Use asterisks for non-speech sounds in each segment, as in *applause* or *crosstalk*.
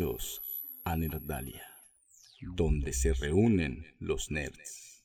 Bienvenidos a Nerdalia, donde se reúnen los nerds.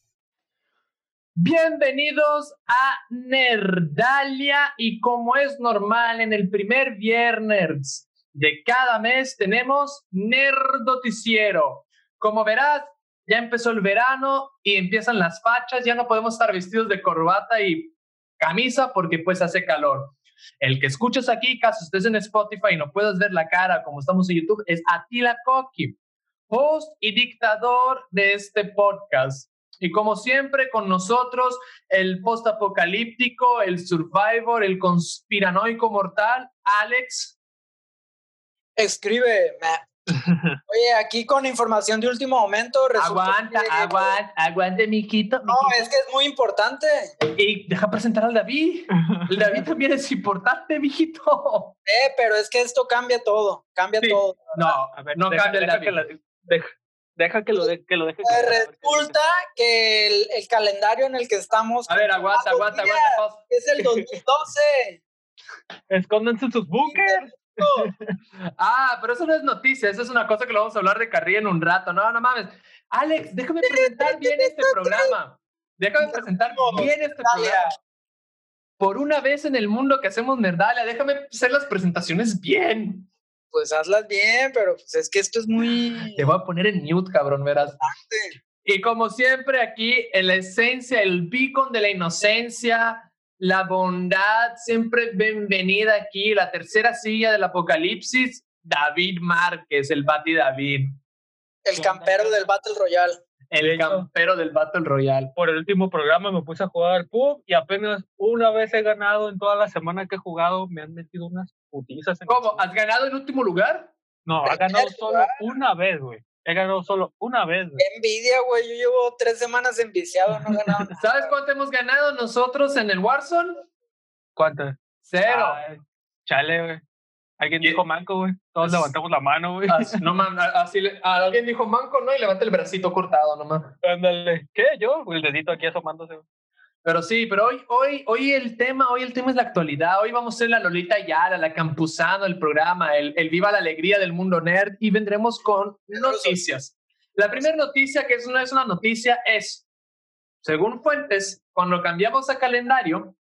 Bienvenidos a Nerdalia y como es normal en el primer viernes de cada mes tenemos Nerdoticiero. Como verás, ya empezó el verano y empiezan las fachas, ya no podemos estar vestidos de corbata y camisa porque pues hace calor. El que escuchas aquí, caso estés en Spotify y no puedas ver la cara como estamos en YouTube, es Atila Koki, host y dictador de este podcast. Y como siempre, con nosotros, el post-apocalíptico, el survivor, el conspiranoico mortal, Alex. Escribe, *laughs* Oye, aquí con información de último momento. Aguanta, aguanta, aguante, mijito. No, es que es muy importante. Y deja presentar al David. El David *laughs* también es importante, mijito. Eh, pero es que esto cambia todo, cambia todo. No, a ver, no cambia el David. deja, que lo, de, que lo deje. Pues resulta que el, el, calendario en el que estamos. A ver, aguanta, aguanta, aguanta. Es el 2012. Escóndanse en sus *laughs* bunkers *laughs* ah, pero eso no es noticia, eso es una cosa que lo vamos a hablar de carrilla en un rato. No, no mames. Alex, déjame presentar bien este programa. Déjame presentar bien este programa. Por una vez en el mundo que hacemos Nerdalia, déjame hacer las presentaciones bien. Pues hazlas bien, pero pues es que esto es muy. Te voy a poner en mute, cabrón, verás. Y como siempre, aquí en la esencia, el beacon de la inocencia, la bondad siempre bienvenida aquí, la tercera silla del apocalipsis, David Márquez, el Bati David. El campero del Battle Royale. El campero del Battle Royale. Por el último programa me puse a jugar pub y apenas una vez he ganado en toda la semana que he jugado, me han metido unas putizas. ¿Cómo? ¿Has ganado en último lugar? No, ha ganado solo una vez, güey. He ganado solo una vez. Qué envidia, güey. Yo llevo tres semanas enviciado, no he ganado. *laughs* ¿Sabes cuánto hemos ganado nosotros en el Warzone? ¿Cuánto? Cero. chale, güey. Alguien dijo manco, güey. Todos levantamos la mano, güey. Así, no, así alguien dijo manco, ¿no? Y levanta el bracito cortado nomás. Ándale. ¿Qué? Yo, el dedito aquí asomándose, güey. Pero sí, pero hoy, hoy, hoy el tema, hoy el tema es la actualidad. Hoy vamos a ser la Lolita Yara, la Campuzano, el programa, el, el Viva la Alegría del Mundo Nerd y vendremos con noticias. La primera noticia, que es una, es una noticia, es, según fuentes, cuando cambiamos a calendario,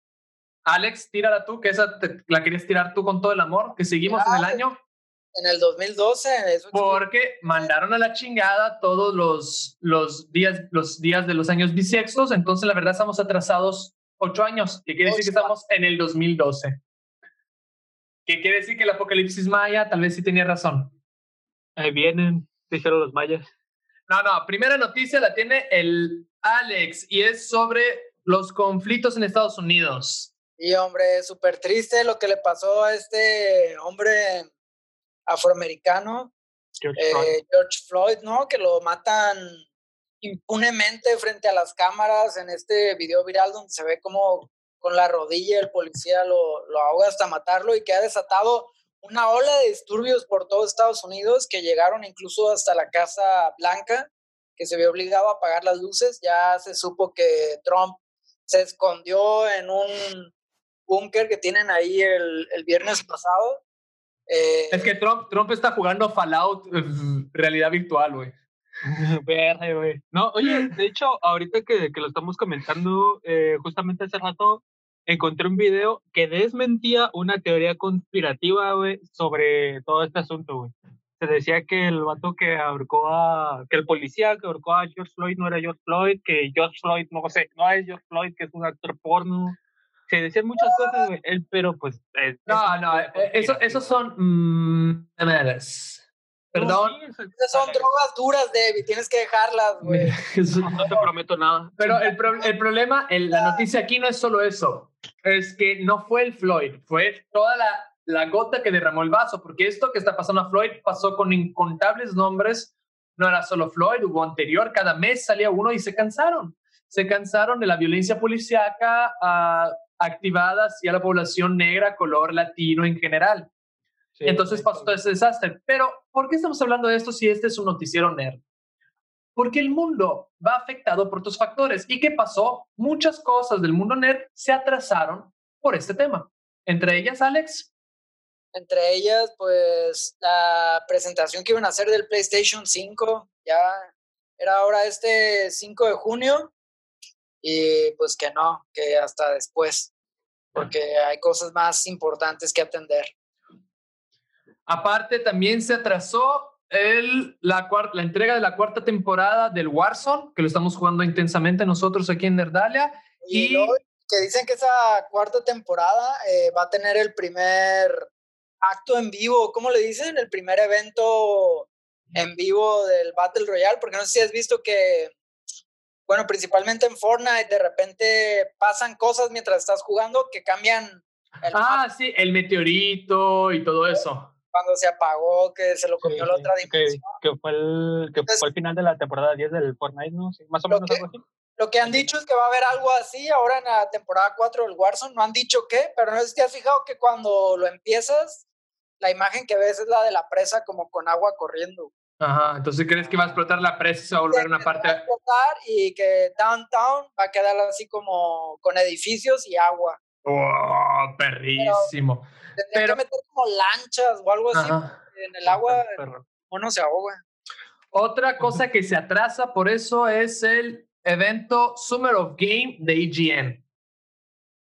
Alex, tírala tú, que esa la querías tirar tú con todo el amor, que seguimos en el año en el 2012. Porque mandaron a la chingada todos los, los, días, los días de los años bisextos, entonces la verdad estamos atrasados ocho años, que quiere decir que estamos en el 2012. ¿Qué quiere decir que el apocalipsis maya tal vez sí tenía razón? Ahí vienen, dijeron los mayas. No, no, primera noticia la tiene el Alex y es sobre los conflictos en Estados Unidos. Y hombre, súper triste lo que le pasó a este hombre afroamericano, eh, George, Floyd. ¿no? Que lo matan impunemente frente a las cámaras en este video viral donde se ve como con la rodilla el policía lo, lo ahoga hasta matarlo y que ha desatado una ola de disturbios por todo Estados Unidos que llegaron incluso hasta la Casa Blanca, que se vio obligado a apagar las luces. Ya se supo que Trump se escondió en un búnker que tienen ahí el, el viernes pasado eh, es que Trump, Trump está jugando Fallout *laughs* realidad virtual, güey. *laughs* Güey. No, oye, de hecho, ahorita que, que lo estamos comentando, eh, justamente hace rato encontré un video que desmentía una teoría conspirativa, güey, sobre todo este asunto, güey. Se decía que el vato que ahorcó a, que el policía que ahorcó a George Floyd no era George Floyd, que George Floyd, no sé, no es George Floyd, que es un actor porno, se decían muchas cosas, güey, pero pues... no, no, eh, eso, esos son... Mmm, Perdón. Esas son drogas duras, David, tienes que dejarlas, güey. *laughs* no te prometo nada. Pero el, el problema, el, la noticia aquí no es solo eso, es que no fue el Floyd, fue toda la, la gota que derramó el vaso, porque esto que está pasando a Floyd pasó con incontables nombres, no era solo Floyd, hubo anterior, cada mes salía uno y se cansaron. Se cansaron de la violencia policíaca, uh, activada hacia la población negra, color latino en general. Entonces pasó todo ese desastre. Pero, ¿por qué estamos hablando de esto si este es un noticiero nerd? Porque el mundo va afectado por tus factores. ¿Y qué pasó? Muchas cosas del mundo nerd se atrasaron por este tema. Entre ellas, Alex. Entre ellas, pues la presentación que iban a hacer del PlayStation 5, ya era ahora este 5 de junio, y pues que no, que hasta después, porque hay cosas más importantes que atender. Aparte, también se atrasó el, la, la entrega de la cuarta temporada del Warzone, que lo estamos jugando intensamente nosotros aquí en Nerdalia. Y, que dicen que esa cuarta temporada eh, va a tener el primer acto en vivo, ¿cómo le dicen? El primer evento en vivo del Battle Royale, porque no sé si has visto que, bueno, principalmente en Fortnite, de repente pasan cosas mientras estás jugando que cambian. El ah, sí, el meteorito y todo eso. Cuando se apagó, que se lo comió la otra dimensión. Que, fue el, que fue el final de la temporada 10 del Fortnite, ¿no? Sí, más o menos algo así. Lo que han dicho es que va a haber algo así ahora en la temporada 4 del Warzone. No han dicho qué, pero no sé si te has fijado que cuando lo empiezas, la imagen que ves es la de la presa como con agua corriendo. Ajá, entonces crees que va a explotar la presa se va a volver una parte. Va a explotar y que downtown va a quedar así como con edificios y agua. ¡Oh, perrísimo! Pero, que meter como lanchas o algo así en el agua, uno se ahoga. Otra cosa que se atrasa por eso es el evento Summer of Game de IGN.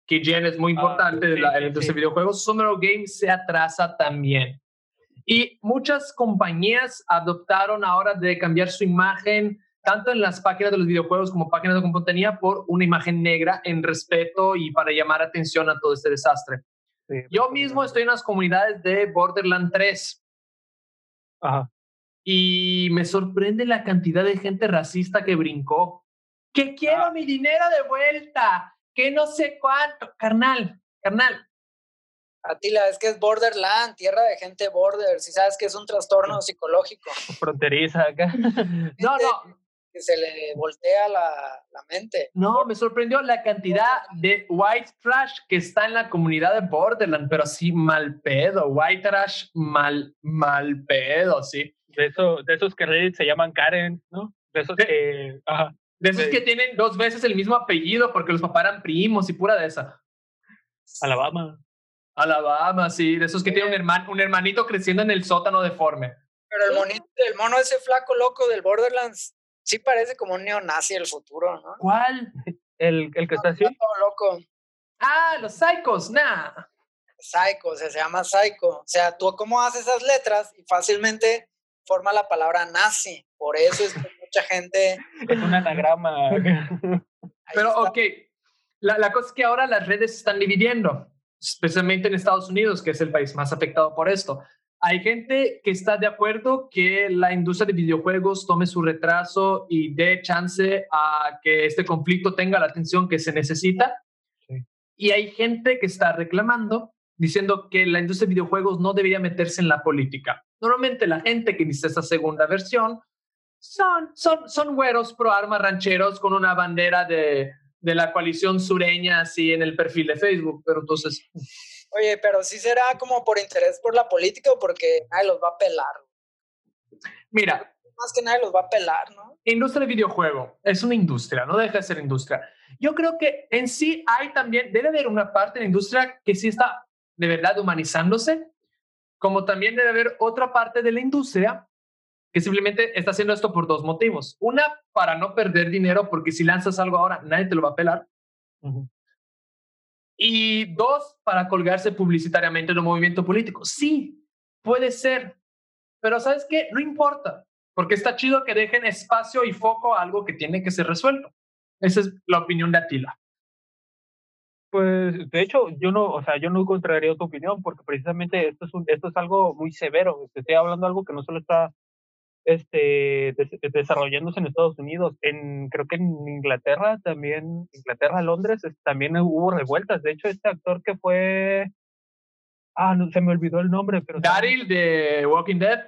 Que IGN es muy ah, importante en la industria de videojuegos. Summer of Game se atrasa también. Y muchas compañías adoptaron ahora de cambiar su imagen, tanto en las páginas de los videojuegos como páginas de compañía, por una imagen negra en respeto y para llamar atención a todo este desastre. Yo mismo estoy en las comunidades de Borderland 3. Ajá. Y me sorprende la cantidad de gente racista que brincó que quiero ah. mi dinero de vuelta, que no sé cuánto, carnal, carnal. Atila, es que es borderland, tierra de gente border, si sabes que es un trastorno psicológico. Fronteriza acá. *laughs* no, no. *laughs* Que se le voltea la, la mente. No, me sorprendió la cantidad de white trash que está en la comunidad de Borderland, pero sí mal pedo, white trash mal, mal pedo, sí. De, eso, de esos que se llaman Karen, ¿no? De esos que... Ajá. De esos que tienen dos veces el mismo apellido porque los papás eran primos y pura de esa. Alabama. Alabama, sí. De esos que tienen un, hermano, un hermanito creciendo en el sótano deforme. Pero el, monito, el mono ese flaco loco del Borderlands sí parece como un neonazi del futuro, ¿no? ¿Cuál? ¿El, el que está así? loco. Ah, los psychos, nah. Psycho, se llama psycho. O sea, tú cómo haces esas letras y fácilmente forma la palabra nazi. Por eso es que mucha gente. *laughs* Es un anagrama. Pero, ok, la, la cosa es que ahora las redes se están dividiendo, especialmente en Estados Unidos, que es el país más afectado por esto. Hay gente que está de acuerdo que la industria de videojuegos tome su retraso y dé chance a que este conflicto tenga la atención que se necesita. Y hay gente que está reclamando, diciendo que la industria de videojuegos no debería meterse en la política. Normalmente la gente que dice esta segunda versión son, son, son güeros pro armas rancheros con una bandera de, de la coalición sureña así en el perfil de Facebook, pero entonces... Oye, pero sí será como por interés por la política o porque nadie los va a pelar. Mira. Más que nadie los va a pelar, ¿no? Industria de videojuego es una industria, no deja de ser industria. Yo creo que en sí hay también, debe haber una parte de la industria que sí está de verdad humanizándose, como también debe haber otra parte de la industria que simplemente está haciendo esto por dos motivos. Una, para no perder dinero, porque si lanzas algo ahora, nadie te lo va a pelar. Y dos, para colgarse publicitariamente en un movimiento político. Sí, puede ser, pero ¿sabes qué? No importa, porque está chido que dejen espacio y foco a algo que tiene que ser resuelto. Esa es la opinión de Atila. Pues, de hecho, yo no, o sea, yo no contrariaría tu opinión, porque precisamente esto es, un, esto es algo muy severo. Estoy hablando de algo que no solo está este, desarrollándose en Estados Unidos. En, creo que en Inglaterra también, Inglaterra, Londres, también hubo revueltas. De hecho, este actor que fue, ah, no, se me olvidó el nombre, pero... Daryl de Walking Dead.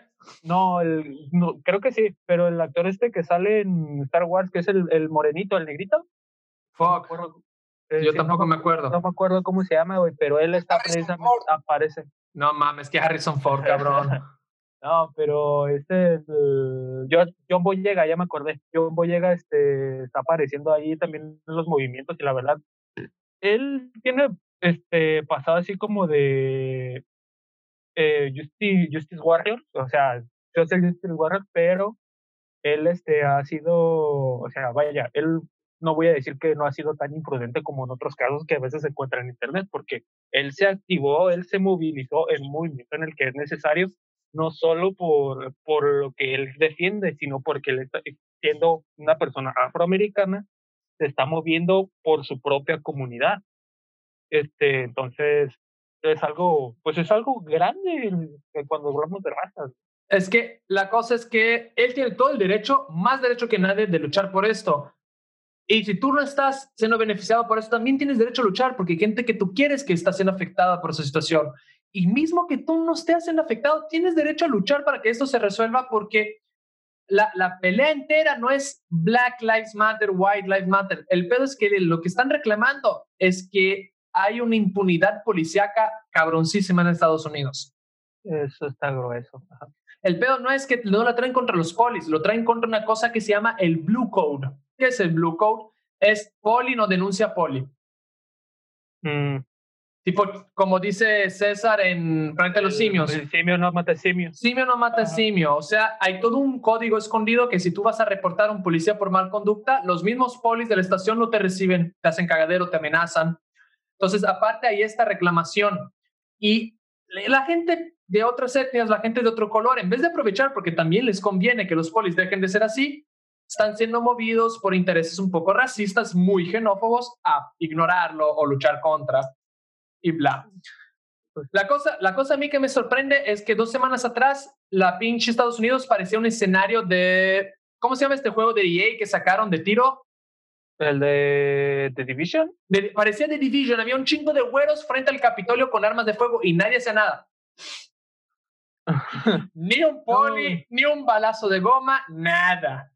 No, el, no, creo que sí, pero el actor este que sale en Star Wars, que es el, el morenito, el negrito. Fuck. Eh, Yo tampoco me acuerdo. No me acuerdo cómo se llama, güey, pero él está precisamente, aparece. No mames, que Harrison Ford, cabrón. *laughs* No, pero este, John, John Boyega, ya me acordé. John Boyega este, está apareciendo ahí también en los movimientos y la verdad, él tiene este pasado así como de eh, Justice, Justice Warrior, o sea, yo soy Justice Warrior, pero él este, ha sido, o sea, vaya, él no voy a decir que no ha sido tan imprudente como en otros casos que a veces se encuentra en Internet, porque él se activó, él se movilizó en un movimiento en el que es necesario, no solo por, por lo que él defiende, sino porque él está siendo una persona afroamericana, se está moviendo por su propia comunidad. Este, entonces, es algo, pues es algo grande cuando hablamos de razas. Es que la cosa es que él tiene todo el derecho, más derecho que nadie, de luchar por esto. Y si tú no estás siendo beneficiado por eso, también tienes derecho a luchar porque hay gente que tú quieres que está siendo afectada por esa situación. Y mismo que tú no estés siendo afectado, tienes derecho a luchar para que esto se resuelva porque la, la pelea entera no es Black Lives Matter, White Lives Matter. El pedo es que lo que están reclamando es que hay una impunidad policíaca cabroncísima en Estados Unidos. Eso está grueso. El pedo no es que no la traen contra los polis, lo traen contra una cosa que se llama el Blue Code. ¿Qué es el Blue Code? Es poli no denuncia poli. Mm. Tipo, como dice César en Frente a los Simios. El simio no mata simio. Simio no mata simio. O sea, hay todo un código escondido que si tú vas a reportar a un policía por mal conducta, los mismos polis de la estación no te reciben, te hacen cagadero, te amenazan. Entonces, aparte hay esta reclamación. Y la gente de otras etnias, la gente de otro color, en vez de aprovechar, porque también les conviene que los polis dejen de ser así, están siendo movidos por intereses un poco racistas, muy xenófobos, a ignorarlo o luchar contra y bla. La cosa, la cosa a mí que me sorprende es que dos semanas atrás la pinche Estados Unidos parecía un escenario de, ¿cómo se llama este juego de EA que sacaron de tiro? ¿El de The Division? parecía The Division. Había un chingo de güeros frente al Capitolio con armas de fuego y nadie hacía nada. *laughs* ni un poli, ni un balazo de goma, nada.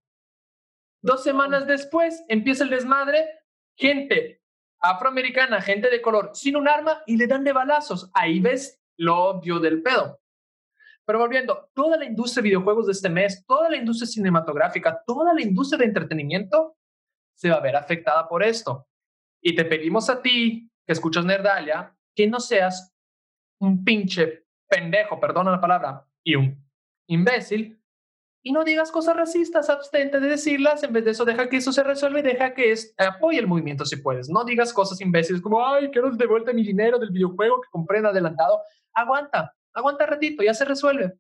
Dos semanas después empieza el desmadre, gente afroamericana, gente de color, sin un arma y le dan de balazos. Ahí ves lo obvio del pedo. Pero volviendo, toda la industria de videojuegos de este mes, toda la industria cinematográfica, toda la industria de entretenimiento se va a ver afectada por esto. Y te pedimos a ti, que escuchas Nerdalia, que no seas un pinche pendejo, perdona la palabra, y un imbécil, y no digas cosas racistas, abstente de decirlas, en vez de eso deja que eso se resuelva y deja que es, apoye el movimiento si puedes. No digas cosas imbéciles como, ay, quiero de vuelta mi dinero del videojuego que compré en adelantado. Aguanta, aguanta ratito, ya se resuelve.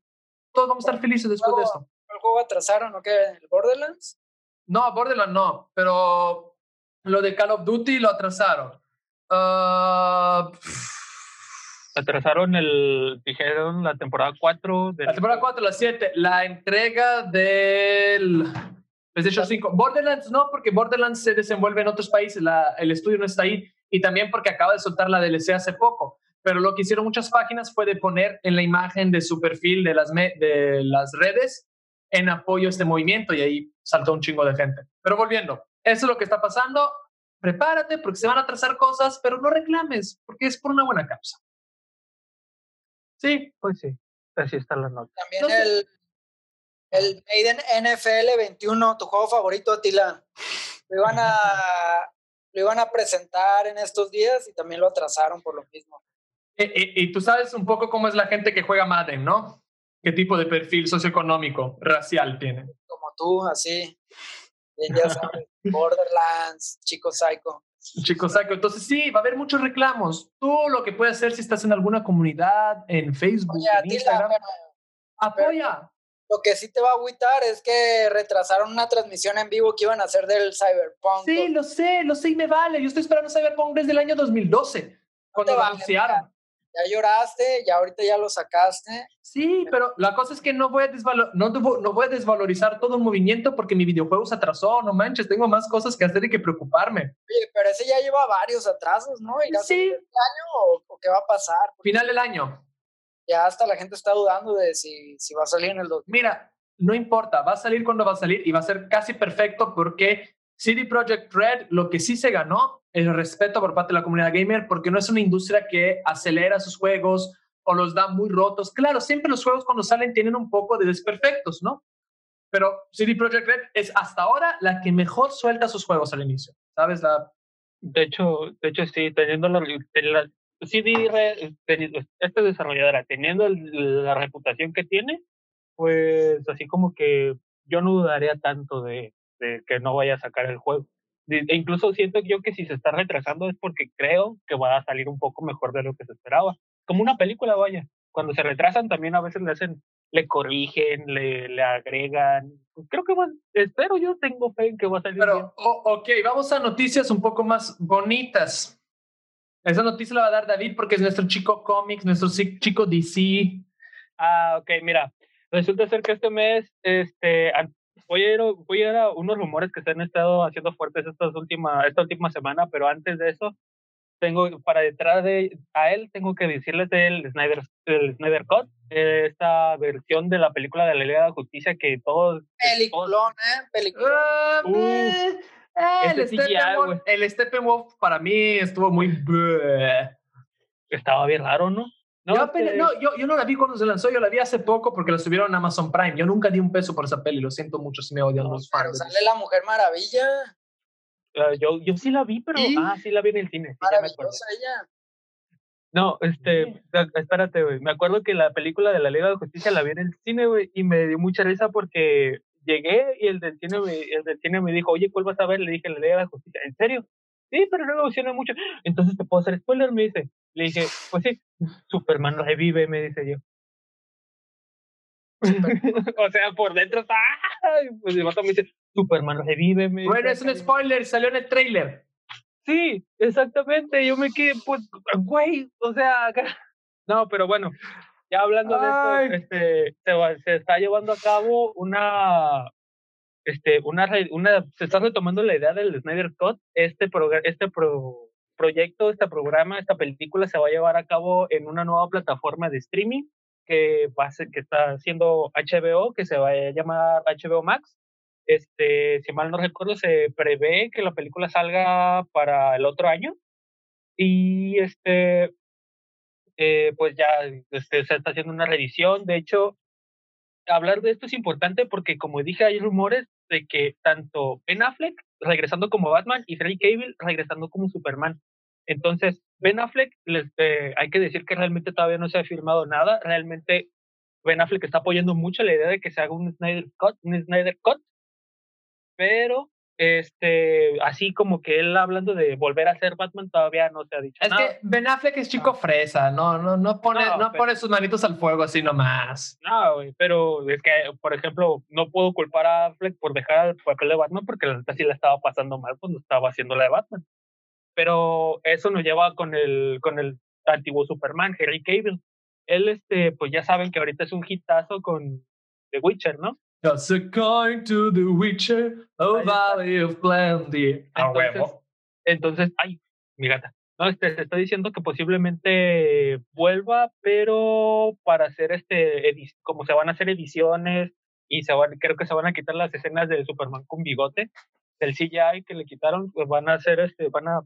Todos vamos a estar felices después de esto. ¿El juego atrasaron o qué? ¿El Borderlands? No, Borderlands no, pero lo de Call of Duty lo atrasaron. Uh, atrasaron el, dijeron, la temporada 4. La temporada 4, la 7. La entrega del PlayStation 5. Borderlands no, porque Borderlands se desenvuelve en otros países, la, el estudio no está ahí. Y también porque acaba de soltar la DLC hace poco. Pero lo que hicieron muchas páginas fue de poner en la imagen de su perfil de las, de las redes en apoyo a este movimiento y ahí saltó un chingo de gente. Pero volviendo, eso es lo que está pasando. Prepárate porque se van a trazar cosas, pero no reclames porque es por una buena causa. Sí, pues sí, así está la nota. También el, el Maiden NFL 21, tu juego favorito, Atila. Lo iban a, *laughs* lo iban a presentar en estos días y también lo atrasaron por lo mismo. Y, eh, eh, y, tú sabes un poco cómo es la gente que juega Madden, ¿no? ¿Qué tipo de perfil socioeconómico, racial tiene? Como tú, así. ya sabes, Borderlands, Chico Psycho. Chico Saco. Entonces sí, va a haber muchos reclamos. Tú lo que puedes hacer si estás en alguna comunidad, en Facebook, en Instagram, apoya. lo que sí te va a agüitar es que retrasaron una transmisión en vivo que iban a hacer del Cyberpunk. Sí, lo sé, lo sé y me vale. Yo estoy esperando Cyberpunk desde el año 2012, cuando lo anunciaron ya lloraste, ya ahorita ya lo sacaste. Sí, pero la cosa es que no voy a, no, no voy a desvalorizar todo un movimiento porque mi videojuego se atrasó, no manches, tengo más cosas que hacer y que preocuparme. Oye, pero ese ya lleva varios atrasos, ¿no? sí. año o, qué va a pasar? Final del año. Ya hasta la gente está dudando de si, si va a salir en el 2000. Mira, no importa, va a salir cuando va a salir y va a ser casi perfecto porque CD Projekt Red lo que sí se ganó el respeto por parte de la comunidad gamer porque no es una industria que acelera sus juegos o los da muy rotos. Claro, siempre los juegos cuando salen tienen un poco de desperfectos, ¿no? Pero CD Projekt Red es hasta ahora la que mejor suelta sus juegos al inicio, ¿sabes? La... De hecho, de hecho sí, teniendo la, CD, esta desarrolladora, teniendo la reputación que tiene, pues así como que yo no dudaría tanto de, de que no vaya a sacar el juego. E incluso siento yo que si se está retrasando es porque creo que va a salir un poco mejor de lo que se esperaba. Como una película, vaya. Cuando se retrasan también a veces le hacen, le corrigen, le, le agregan. Creo que van, espero yo, tengo fe en que va a salir Pero, bien. ok, vamos a noticias un poco más bonitas. Esa noticia la va a dar David porque es nuestro chico cómics, nuestro chico DC. Ah, ok, mira. Resulta ser que este mes, este, voy a, ir, voy a ir a unos rumores que se han estado haciendo fuertes estas última, esta última semana, pero antes de eso, tengo para detrás de a él tengo que decirles del Snyder, el Snyder Cut, esta versión de la película de la Liga de Justicia que todos... Peliculón, ¿eh? Peliculón. Uh, eh, el, Steppenwolf, el Steppenwolf para mí estuvo muy... Estaba bien raro, ¿no? No, yo, no yo, yo, no la vi cuando se lanzó, yo la vi hace poco porque la subieron en Amazon Prime. Yo nunca di un peso por esa peli, lo siento mucho si me odian los fans. Sale la Mujer Maravilla. Uh, yo, yo sí la vi, pero. Ah, sí la vi en el cine. Sí, Maravillosa ella. No, este, espérate, güey. Me acuerdo que la película de la Liga de Justicia la vi en el cine, güey, y me dio mucha risa porque llegué y el del cine me, el del cine me dijo, oye, ¿cuál vas a ver? Le dije, la Liga de Justicia. ¿En serio? Sí, pero no me emociona mucho. Entonces te puedo hacer spoiler, me dice. Le dije, pues sí, Superman revive, me dice yo. *laughs* o sea, por dentro está. Pues el vato me dice, Superman revive. Me bueno, es un spoiler, salió en el trailer. Sí, exactamente. Yo me quedé, pues, güey, o sea, no, pero bueno, ya hablando de esto, este, se, se está llevando a cabo una este, una, una, se está retomando la idea del Snyder Cut. Este, este proyecto, este programa, esta película se va a llevar a cabo en una nueva plataforma de streaming que, va a ser, que está haciendo HBO, que se va a llamar HBO Max. Este, si mal no recuerdo, se prevé que la película salga para el otro año. Y este, eh, pues ya este, se está haciendo una revisión. De hecho, hablar de esto es importante porque, como dije, hay rumores de que tanto Ben Affleck regresando como Batman y Henry Cable regresando como Superman. Entonces, Ben Affleck, les, eh, hay que decir que realmente todavía no se ha firmado nada. Realmente, Ben Affleck está apoyando mucho la idea de que se haga un Snyder Cut, un Snyder Cut, pero este, así como que él hablando de volver a ser Batman todavía no se ha dicho. Es que Ben Affleck es chico fresa, no, no, no pone, no, pone sus manitos al fuego así nomás. No, güey, pero es que, por ejemplo, no puedo culpar a Affleck por dejar el papel de Batman porque la sí la estaba pasando mal cuando estaba haciendo la de Batman. Pero eso nos lleva con el, con el antiguo Superman, Henry Cable. Él, este, pues ya saben que ahorita es un hitazo con The Witcher, ¿no? Just a coin to the Witcher, a valley of plenty. Entonces, entonces, ay, mi gata. No, este, se está diciendo que posiblemente vuelva, pero para hacer este, como se van a hacer ediciones y se van, creo que se van a quitar las escenas de Superman con bigote, del CGI que le quitaron, pues van a hacer este, van a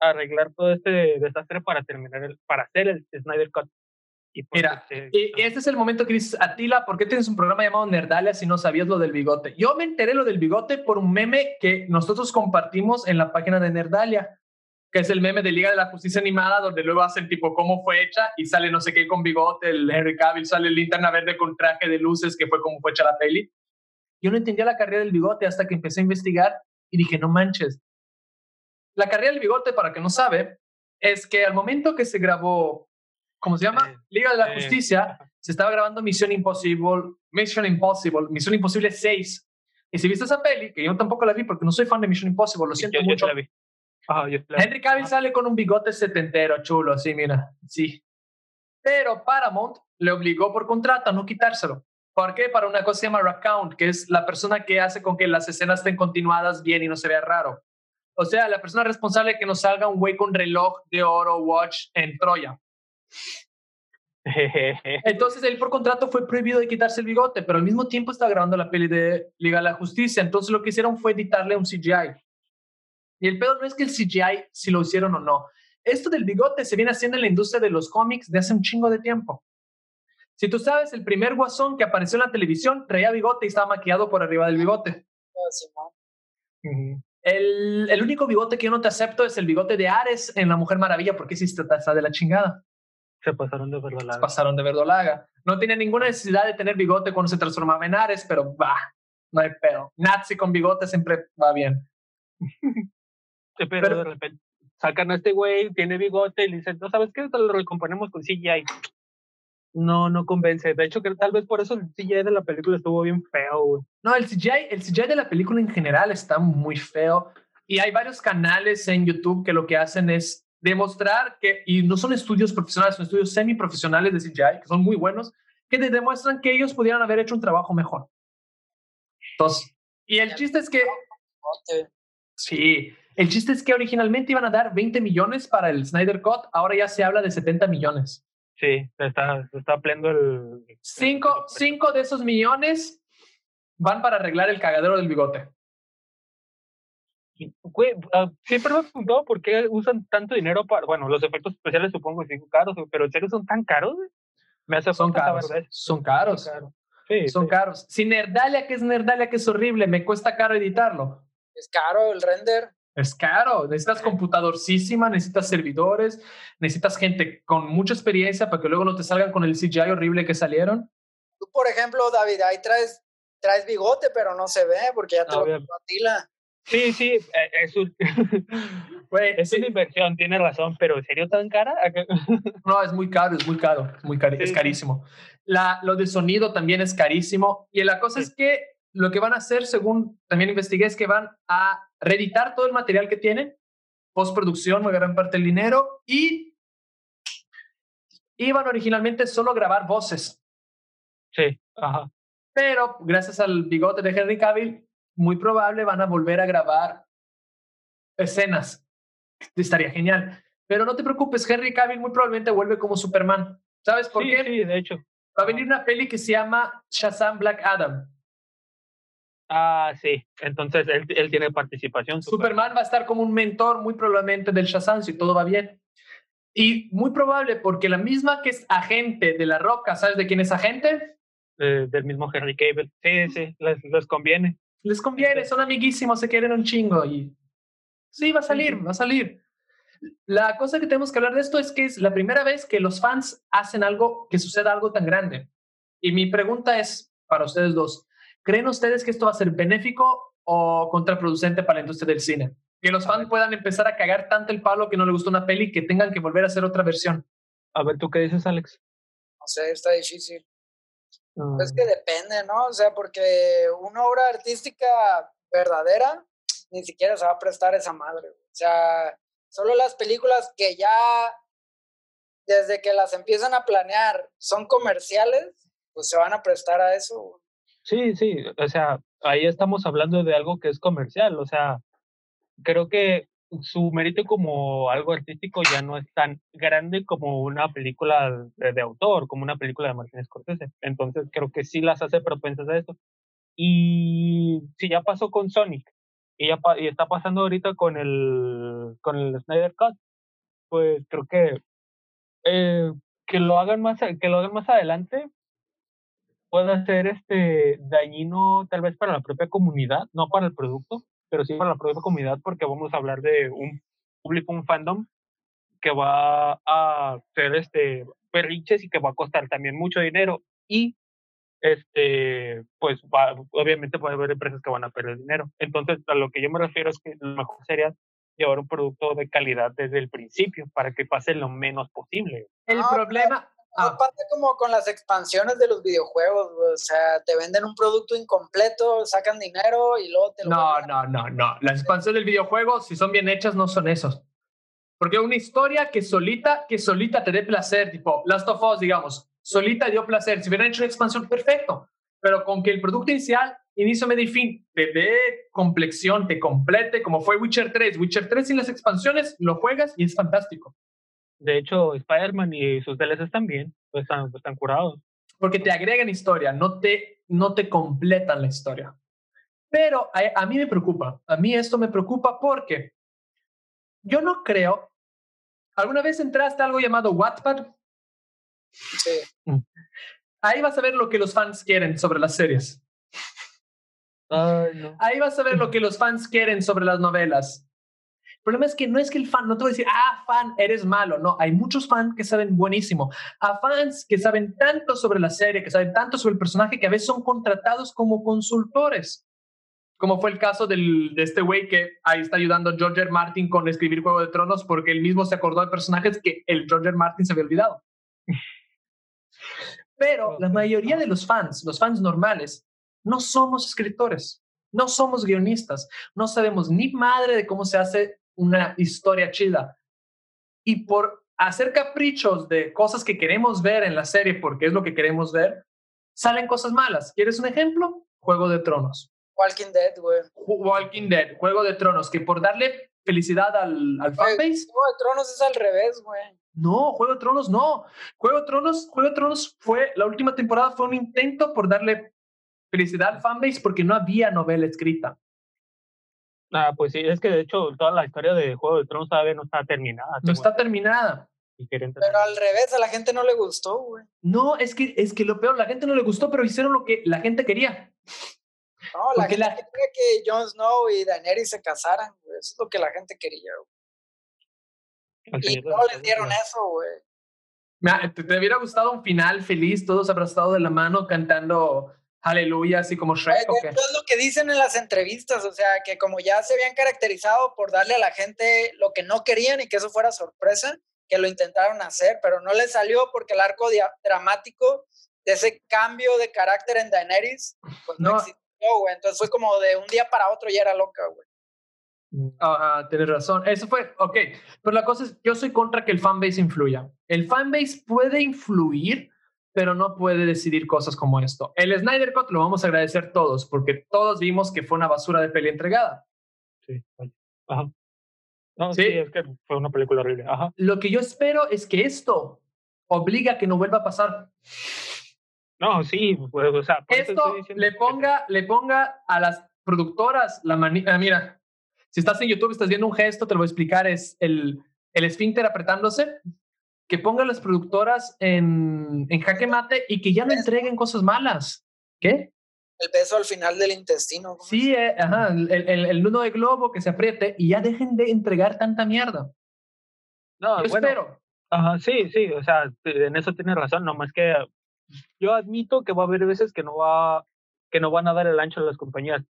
arreglar todo este desastre para terminar el, para hacer el Snyder Cut. Pues, Mira, este, y este es el momento que dices, Atila, ¿por qué tienes un programa llamado Nerdalia si no sabías lo del bigote? Yo me enteré lo del bigote por un meme que nosotros compartimos en la página de Nerdalia, que es el meme de Liga de la Justicia Animada, donde luego hacen tipo cómo fue hecha y sale no sé qué con bigote, el Henry Cavill, sale el linterna verde con traje de luces, que fue como fue hecha la peli. Yo no entendía la carrera del bigote hasta que empecé a investigar y dije, no manches. La carrera del bigote, para que no sabe, es que al momento que se grabó ¿cómo se llama? Liga de la Justicia, se estaba grabando Misión Imposible, Mission Impossible, Misión Imposible 6. Y si viste esa peli, que yo tampoco la vi porque no soy fan de Mission Impossible, lo siento mucho. la vi. Henry Cavill sale con un bigote setentero, chulo, así, mira, sí. Pero Paramount le obligó por contrato a no quitárselo. ¿Por qué? Para una cosa que se llama Raccount, que es la persona que hace con que las escenas estén continuadas bien y no se vea raro. O sea, la persona responsable de que nos salga un güey con reloj de oro watch en Troya. Entonces él por contrato fue prohibido de quitarse el bigote, pero al mismo tiempo está grabando la peli de Liga de la Justicia. Entonces lo que hicieron fue editarle un CGI. Y el pedo no es que el CGI si lo hicieron o no. Esto del bigote se viene haciendo en la industria de los cómics de hace un chingo de tiempo. Si tú sabes, el primer guasón que apareció en la televisión traía bigote y estaba maquillado por arriba del bigote. El, el, único bigote que yo no te acepto es el bigote de Ares en La Mujer Maravilla, porque hiciste está de la chingada. Se pasaron de verdolaga. Se pasaron de verdolaga. No tiene ninguna necesidad de tener bigote cuando se transformaba en Ares, pero va, no hay pedo. Nazi con bigote siempre va bien. *laughs* pero, de repente sacan a este güey, tiene bigote y le dicen, no sabes qué, lo recomponemos con CGI. No, no convence. De hecho, que tal vez por eso el CGI de la película estuvo bien feo. No, el CGI, el CGI de la película en general está muy feo. Y hay varios canales en YouTube que lo que hacen es demostrar que, y no son estudios profesionales, son estudios semiprofesionales de CGI, que son muy buenos, que te demuestran que ellos pudieran haber hecho un trabajo mejor. Entonces, y el chiste es que... Sí, el chiste es que originalmente iban a dar 20 millones para el Snyder Cut, ahora ya se habla de 70 millones. Sí, se está, se está pleno el... Cinco, cinco de esos millones van para arreglar el cagadero del bigote. Ah, siempre me he preguntado por qué usan tanto dinero para, bueno, los efectos especiales supongo que son caros, pero ¿en serio son tan caros? Me hace son caros, son caros. Son caros. Sí, son caros. Si Nerdalia, que es Nerdalia, que es horrible, me cuesta caro editarlo. Es caro el render. Es caro, necesitas computadorcísima, necesitas servidores, necesitas gente con mucha experiencia para que luego no te salgan con el CGI horrible que salieron. Tú, por ejemplo, David, ahí traes, traes bigote, pero no se ve porque ya te lo atila. Sí, sí, eh, es, *laughs* es una inversión, tiene razón, pero ¿en serio tan cara? *laughs* no, es muy caro, es muy caro, es, muy caro, es carísimo. La, lo de sonido también es carísimo. Y la cosa es que lo que van a hacer, según también investigué, es que van a reeditar todo el material que tienen, postproducción, muy gran parte del dinero, y iban originalmente solo a grabar voces. Sí, ajá. Pero gracias al bigote de Henry Cavill, muy probable van a volver a grabar escenas. Estaría genial. Pero no te preocupes, Henry Cavill muy probablemente vuelve como Superman. ¿Sabes por qué? Sí, de hecho. Va a venir una peli que se llama Shazam Black Adam. Ah, sí. Entonces él, él tiene participación. Superman va a estar como un mentor muy probablemente del Shazam si todo va bien. Y muy probable porque la misma que es agente de la Roca, ¿sabes de quién es agente? del mismo Henry Cable. Sí, sí, les, les conviene. Les conviene, son amiguísimos, se quieren un chingo y sí, va a salir, va a salir. La cosa que tenemos que hablar de esto es que es la primera vez que los fans hacen algo, que suceda algo tan grande. Y mi pregunta es para ustedes dos, ¿creen ustedes que esto va a ser benéfico o contraproducente para la industria del cine? Que los fans puedan empezar a cagar tanto el palo que no les gustó una peli que tengan que volver a hacer otra versión. A ver, ¿tú qué dices, Alex? No sé, está difícil. Es que depende, ¿no? O sea, porque una obra artística verdadera ni siquiera se va a prestar esa madre. O sea, solo las películas que ya, desde que las empiezan a planear, son comerciales, pues se van a prestar a eso. Sí, sí, o sea, ahí estamos hablando de algo que es comercial, o sea, creo que su mérito como algo artístico ya no es tan grande como una película de, autor, como una película de Martin Scorsese. Entonces creo que sí las hace propensas a eso. Y si ya pasó con Sonic y, ya y está pasando ahorita con el, con el Snyder Cut, pues creo que eh, que lo hagan más que lo hagan más adelante puede ser este dañino tal vez para la propia comunidad, no para el producto, pero sí para la propia comunidad porque vamos a hablar de un público, un fandom que va a ser este perriches y que va a costar también mucho dinero y este pues va, obviamente puede haber empresas que van a perder dinero. Entonces, a lo que yo me refiero es que lo mejor sería llevar un producto de calidad desde el principio para que pase lo menos posible. El problema, Ah. Pasa como con las expansiones de los videojuegos, o sea, te venden un producto incompleto, sacan dinero y luego te lo No, no, no, no. Las expansiones del videojuego, si son bien hechas, no son esos. Porque una historia que solita, que solita te dé placer, tipo Last of Us, digamos, solita dio placer. Si hubieran hecho una expansión, perfecto. Pero con que el producto inicial, inicio, medio y fin, te dé complexión, te complete, como fue Witcher 3. Witcher 3 sin las expansiones, lo juegas y es fantástico. De hecho, Spider-Man y sus DLCs también pues están, pues están curados. Porque te agregan historia, no te, no te completan la historia. Pero a, a, mí me preocupa, a mí esto me preocupa porque yo no creo. ¿Alguna vez entraste a algo llamado Wattpad? Sí. Ahí vas a ver lo que los fans quieren sobre las series. Ahí vas a ver lo *laughs* que los fans quieren sobre las novelas. El problema es que no es que el fan, no te voy a decir, ah, fan, eres malo. No, hay muchos fans que saben buenísimo. A fans que saben tanto sobre la serie, que saben tanto sobre el personaje, que a veces son contratados como consultores. Como fue el caso del, de este güey que ahí está ayudando a George R. Martin con escribir Juego de Tronos porque él mismo se acordó de personajes que el George R. Martin se había olvidado. *laughs* Pero la mayoría de los fans, los fans normales, no somos escritores, no somos guionistas, no sabemos ni madre de cómo se hace una historia chida. Y por hacer caprichos de cosas que queremos ver en la serie, porque es lo que queremos ver, salen cosas malas. ¿Quieres un ejemplo? Juego de Tronos. Walking Dead, güey. Walking Dead, Juego de Tronos, que por darle felicidad al, al fanbase. Juego de Tronos es al revés, güey. No, Juego de Tronos no. Juego de Tronos, Juego de Tronos fue, la última temporada fue un intento por darle felicidad al fanbase porque no había novela escrita. Ah, pues sí, es que de hecho toda la historia de Juego de Tronos todavía no está terminada. No está terminada. Pero al revés, a la gente no le gustó, güey. No, es que, es que lo peor, la gente no le gustó, pero hicieron lo que la gente quería. No, la gente quería que Jon Snow y Daenerys se casaran, güey. Eso es lo que la gente quería, güey. y no les dieron eso, güey. ¿Te, ¿Te, hubiera gustado un final feliz, todos abrazados de la mano, cantando aleluya, así como Shrek. ¿o qué? es lo que dicen en las entrevistas, o sea, que como ya se habían caracterizado por darle a la gente lo que no querían y que eso fuera sorpresa, que lo intentaron hacer, pero no les salió porque el arco dramático de ese cambio de carácter en Daenerys, pues no, existió, güey. Entonces fue como de un día para otro ya era loca, güey. Ah, tienes razón. Eso fue, ok. Pero la cosa es, yo soy contra que el fanbase influya. El fanbase puede influir pero no puede decidir cosas como esto. El Snyder Cut lo vamos a agradecer todos, porque todos vimos que fue una basura de peli entregada. Sí, Ajá. No, sí. es que fue una película horrible. Ajá. Lo que yo espero es que esto obliga a que no vuelva a pasar. No, sí, pues, o sea, esto le ponga, le ponga a las productoras la manita. Ah, mira, si estás en YouTube, estás viendo un gesto, te lo voy a explicar, es el, el esfínter apretándose que pongan las productoras en, en jaque mate y que ya no entreguen cosas malas. ¿Qué? El peso al final del intestino. Sí, eh, ajá, el, el, el, nudo de globo que se apriete y ya dejen de entregar tanta mierda. No, yo espero. Ajá, sí, sí, o sea, en eso tienes razón, nomás que yo admito que va a haber veces que no va que no van a dar el ancho a las compañías,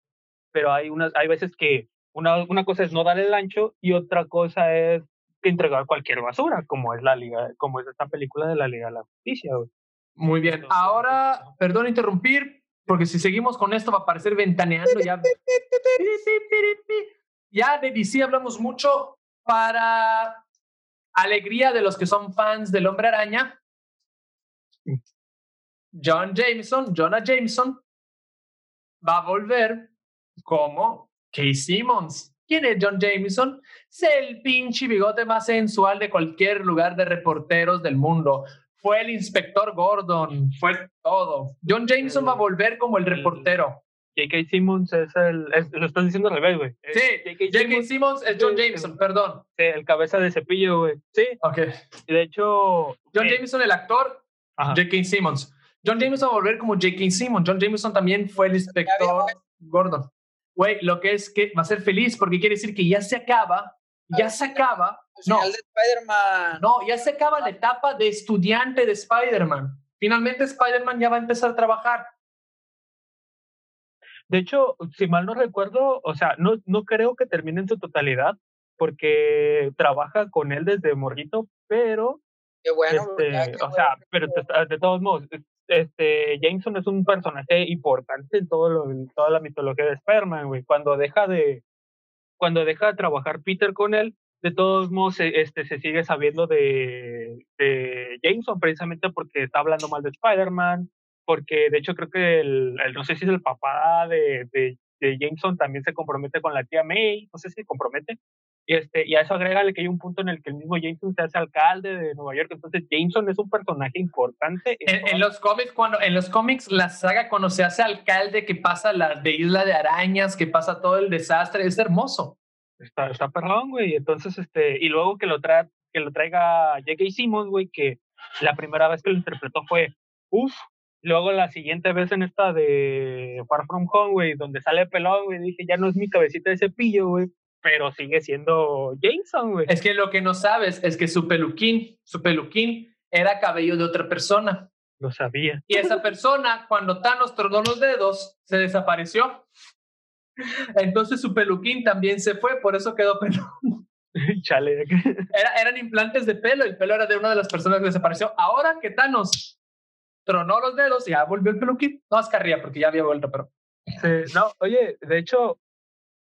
pero hay unas hay veces que una, una cosa es no dar el ancho y otra cosa es entregar cualquier basura, como es la liga, como es esta película de la Liga de la Justicia. Muy bien. Ahora, perdón interrumpir, porque si seguimos con esto va a parecer ventaneando ya. Ya de DC hablamos mucho para alegría de los que son fans del Hombre Araña. John Jameson, Jonah Jameson, va a volver como Kay Simmons. ¿Quién es John Jameson? Es el pinche bigote más sensual de cualquier lugar de reporteros del mundo. Fue el inspector Gordon, fue todo. John Jameson va a volver como el reportero. J.K. Simmons es el. lo estás diciendo al revés, güey. Sí, J.K. Simmons es John Jameson, perdón. Sí, el cabeza de cepillo, güey. Sí. Ok. Y de hecho. John Jameson, el actor, J.K. Simmons. John Jameson va a volver como J.K. Simmons. John Jameson también fue el inspector Gordon güey, lo que es que va a ser feliz porque quiere decir que ya se acaba, ya se acaba. No, de Spider-Man. no, ya se acaba la etapa de estudiante de Spider-Man. Finalmente Spider-Man ya va a empezar a trabajar. De hecho, si mal no recuerdo, o sea, no, no creo que termine en su totalidad, porque trabaja con él desde morrito, pero. Qué bueno, este, o sea, pero de todos modos, este, Jameson es un personaje importante en todo lo, toda la mitología de Spider-Man, güey. Cuando deja de, cuando deja de trabajar Peter con él, de todos modos, este, se sigue sabiendo de, de Jameson precisamente porque está hablando mal de Spider-Man, porque de hecho creo que el, no sé si es el papá de, de, de, Jameson también se compromete con la tía May, no sé si se compromete, este, y a eso agrégale que hay un punto en el que el mismo Jameson se hace alcalde de Nueva York. Entonces, Jameson es un personaje importante. En, los cómics, cuando, en los cómics, la saga cuando se hace alcalde, que pasa la de Isla de Arañas, que pasa todo el desastre, es hermoso. Está, está perrón, güey. Entonces, este, y luego que lo, trae, que lo traiga J.K. Simmons, güey, que la primera vez que lo interpretó fue, uff, Luego la siguiente vez en esta de Far From Home, güey, donde sale pelón, güey, dije, ya no es mi cabecita de cepillo, güey, pero sigue siendo Jameson, güey. Es que lo que no sabes es que su peluquín, su peluquín era cabello de otra persona. Lo sabía. Y esa persona, cuando Thanos tronó los dedos, se desapareció. Entonces su peluquín también se fue, por eso quedó pelón. *laughs* Chale. Era, eran implantes de pelo, el pelo era de una de las personas que desapareció. Ahora que Thanos tronó los dedos, ya volvió el peluquín. No, es carrilla porque ya había vuelto, pero. Sí, no, oye, de hecho,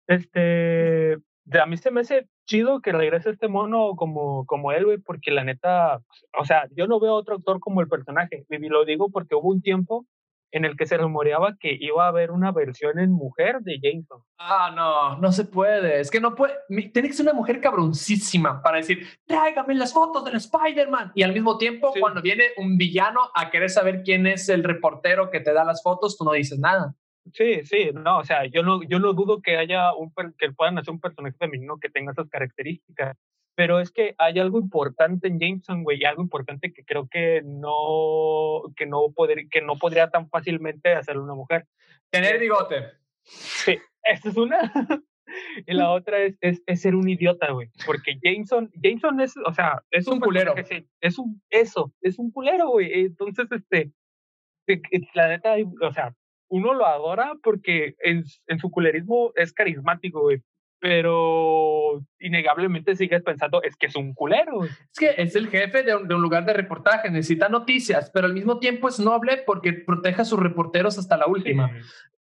este, a mí se me hace chido que regrese este mono como, como él, güey, porque la neta, o sea, yo no veo otro actor como el personaje. Y lo digo porque hubo un tiempo en el que se rumoreaba que iba a haber una versión en mujer de Jameson. Ah, no, no se puede. Es que no puede. Tiene que ser una mujer cabroncísima para decir, tráigame las fotos del Spider-Man. Y al mismo tiempo, cuando viene un villano a querer saber quién es el reportero que te da las fotos, tú no dices nada. Sí, sí, no, o sea, yo no, yo no dudo que haya un, que puedan hacer un personaje femenino que tenga esas características, pero es que hay algo importante en Jameson, güey, algo importante que creo que no, que no, poder, que no podría tan fácilmente hacer una mujer. Tener bigote. Sí, esta es una. *laughs* y la otra es, es, ser un idiota, güey, porque Jameson, Jameson es, o sea, es, un, culero. es un, eso, es un culero, güey. Entonces, este, la neta, o sea, uno lo adora porque en, en su culerismo es carismático, güey. Pero innegablemente sigues pensando, es que es un culero. Es que es el jefe de un, de un, lugar de reportaje, necesita noticias, pero al mismo tiempo es noble porque protege a sus reporteros hasta la última.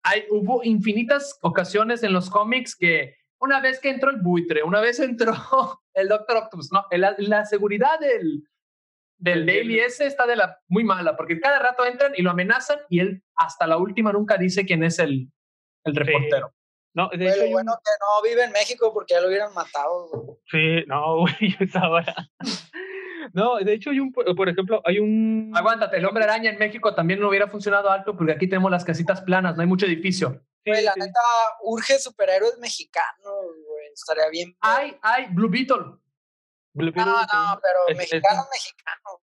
Hay, hubo infinitas ocasiones en los cómics que una vez que entró el buitre, una vez entró *laughs* el Doctor Octopus, no, la, la seguridad del, del Daily ese está de la muy mala, porque cada rato entran y lo amenazan y él hasta la última nunca dice quién es el, el reportero. No, de hecho, bueno que no vive en México porque ya lo hubieran matado. Sí, no, *laughs* güey, esa hora. No, de hecho hay un, por ejemplo, hay un... Aguántate, el hombre araña en México también no hubiera funcionado alto porque aquí tenemos las casitas planas, no hay mucho edificio. Güey, la neta, urge superhéroes mexicanos, güey, estaría bien. Hay, hay, Blue Beetle. No, no, pero mexicano, mexicano.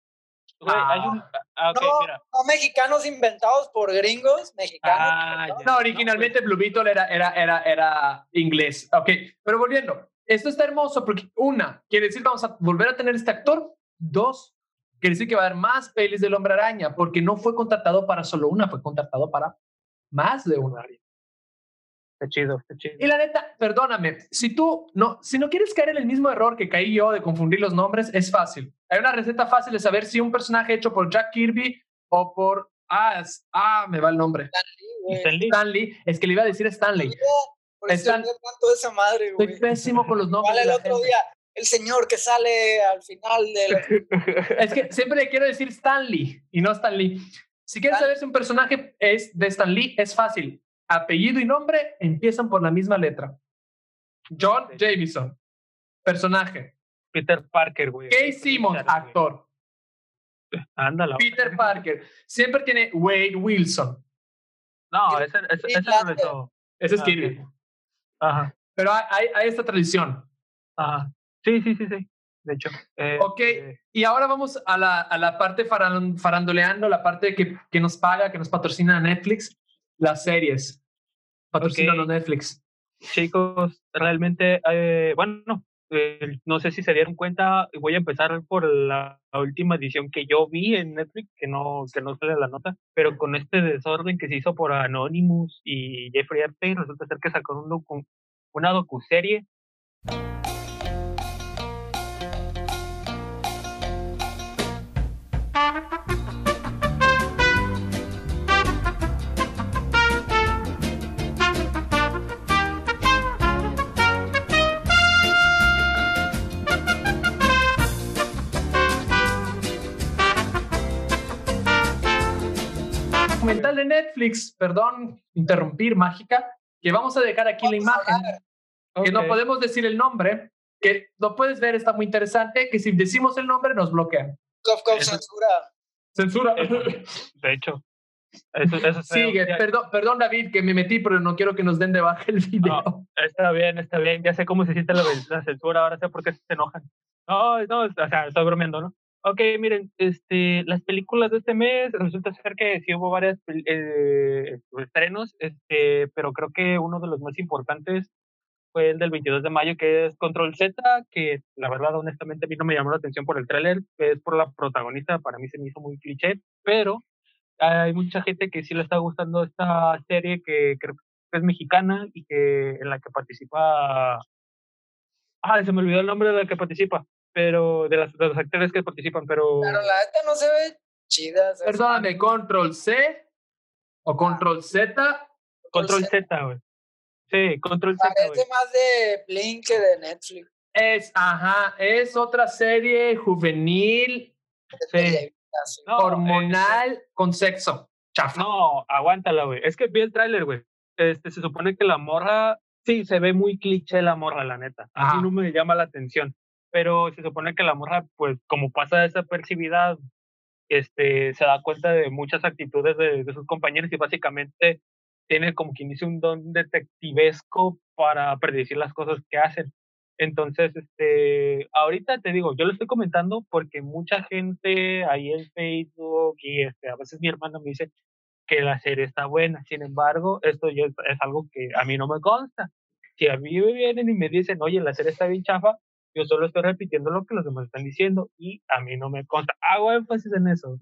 hay un, ah, no, no, mexicanos inventados por gringos, mexicanos. Ah, no, originalmente Blue Beetle era, era, era, era inglés. Ok, pero volviendo, esto está hermoso porque una, quiere decir vamos a volver a tener este actor. Dos, quiere decir que va a haber más pelis del hombre araña porque no fue contratado para solo una, fue contratado para más de una. Está chido, está chido. Y la neta, perdóname, si tú no, si no quieres caer en el mismo error que caí yo de confundir los nombres, es fácil. Hay una receta fácil de saber si un personaje hecho por Jack Kirby o por ah, ah me va el nombre. Stanley, Stanley. Es que le iba a decir Stanley. Por Stan... tanto esa madre, güey. Estoy pésimo con los nombres. Vale, el otro día, el señor que sale al final del. *laughs* es que siempre le quiero decir Stanley y no Stanley. Si quieres saber si un personaje es de Stanley, es fácil apellido y nombre empiezan por la misma letra. John Jameson, personaje. Peter Parker, güey. Kay Simmons, actor. Ándala. Peter Parker. Siempre tiene Wade Wilson. No, ese, ese, ese no es todo. Ese es Kirby. Ajá. Pero hay, hay, esta tradición. Ajá. Sí, sí, sí, sí. De hecho. Eh, ok, eh, y ahora vamos a la, a la parte farandoleando, la parte que, que nos paga, que nos patrocina Netflix las series. Patrocinan okay. Netflix. Chicos, realmente, eh, bueno, eh, no sé si se dieron cuenta, voy a empezar por la, la, última edición que yo vi en Netflix, que no, que no sale la nota, pero con este desorden que se hizo por Anonymous y Jeffrey Epstein, resulta ser que sacó un docu, una docuserie Netflix, perdón, interrumpir, mágica, que vamos a dejar aquí la imagen, okay. que no podemos decir el nombre, que lo puedes ver, está muy interesante, que si decimos el nombre nos bloquean. Cof, cof, censura. Censura. De hecho. Eso, eso Sigue, perdón, perdón David que me metí, pero no quiero que nos den de baja el video. No, está bien, está bien, ya sé cómo se siente la, la, censura, ahora sé por qué se enojan. No, no, o sea, estoy bromeando, ¿no? Ok, miren, este, las películas de este mes, resulta ser que sí hubo varias eh, estrenos, este, pero creo que uno de los más importantes fue el del 22 de mayo, que es Control Z, que la verdad, honestamente, a mí no me llamó la atención por el tráiler, es por la protagonista, para mí se me hizo muy cliché, pero hay mucha gente que sí le está gustando esta serie que creo que es mexicana y que en la que participa... Ah, se me olvidó el nombre de la que participa, pero de, las, de los actores que participan, pero... Pero la neta no se ve chida. Perdóname, Control C o Control Z. Control Z, güey. Sí, Control Z. Parece más de Blink que de Netflix. Es, ajá, es otra serie juvenil, sí. hormonal, con sexo. Chafa. No, aguántala, güey. Es que vi el tráiler, güey. Este, se supone que la morra, sí, se ve muy cliché la morra, la neta. A mí no me llama la atención. Pero se supone que la morra, pues, como pasa desapercibida, este, se da cuenta de muchas actitudes de, de sus compañeros y básicamente tiene como quien dice un don detectivesco para predecir las cosas que hacen. Entonces, este, ahorita te digo, yo lo estoy comentando porque mucha gente ahí en Facebook y este, a veces mi hermano me dice que la serie está buena. Sin embargo, esto ya es, algo que a mí no me consta. Si a mí me vienen y me dicen, oye, la serie está bien chafa, yo solo estoy repitiendo lo que los demás están diciendo y a mí no me consta. Hago énfasis en eso.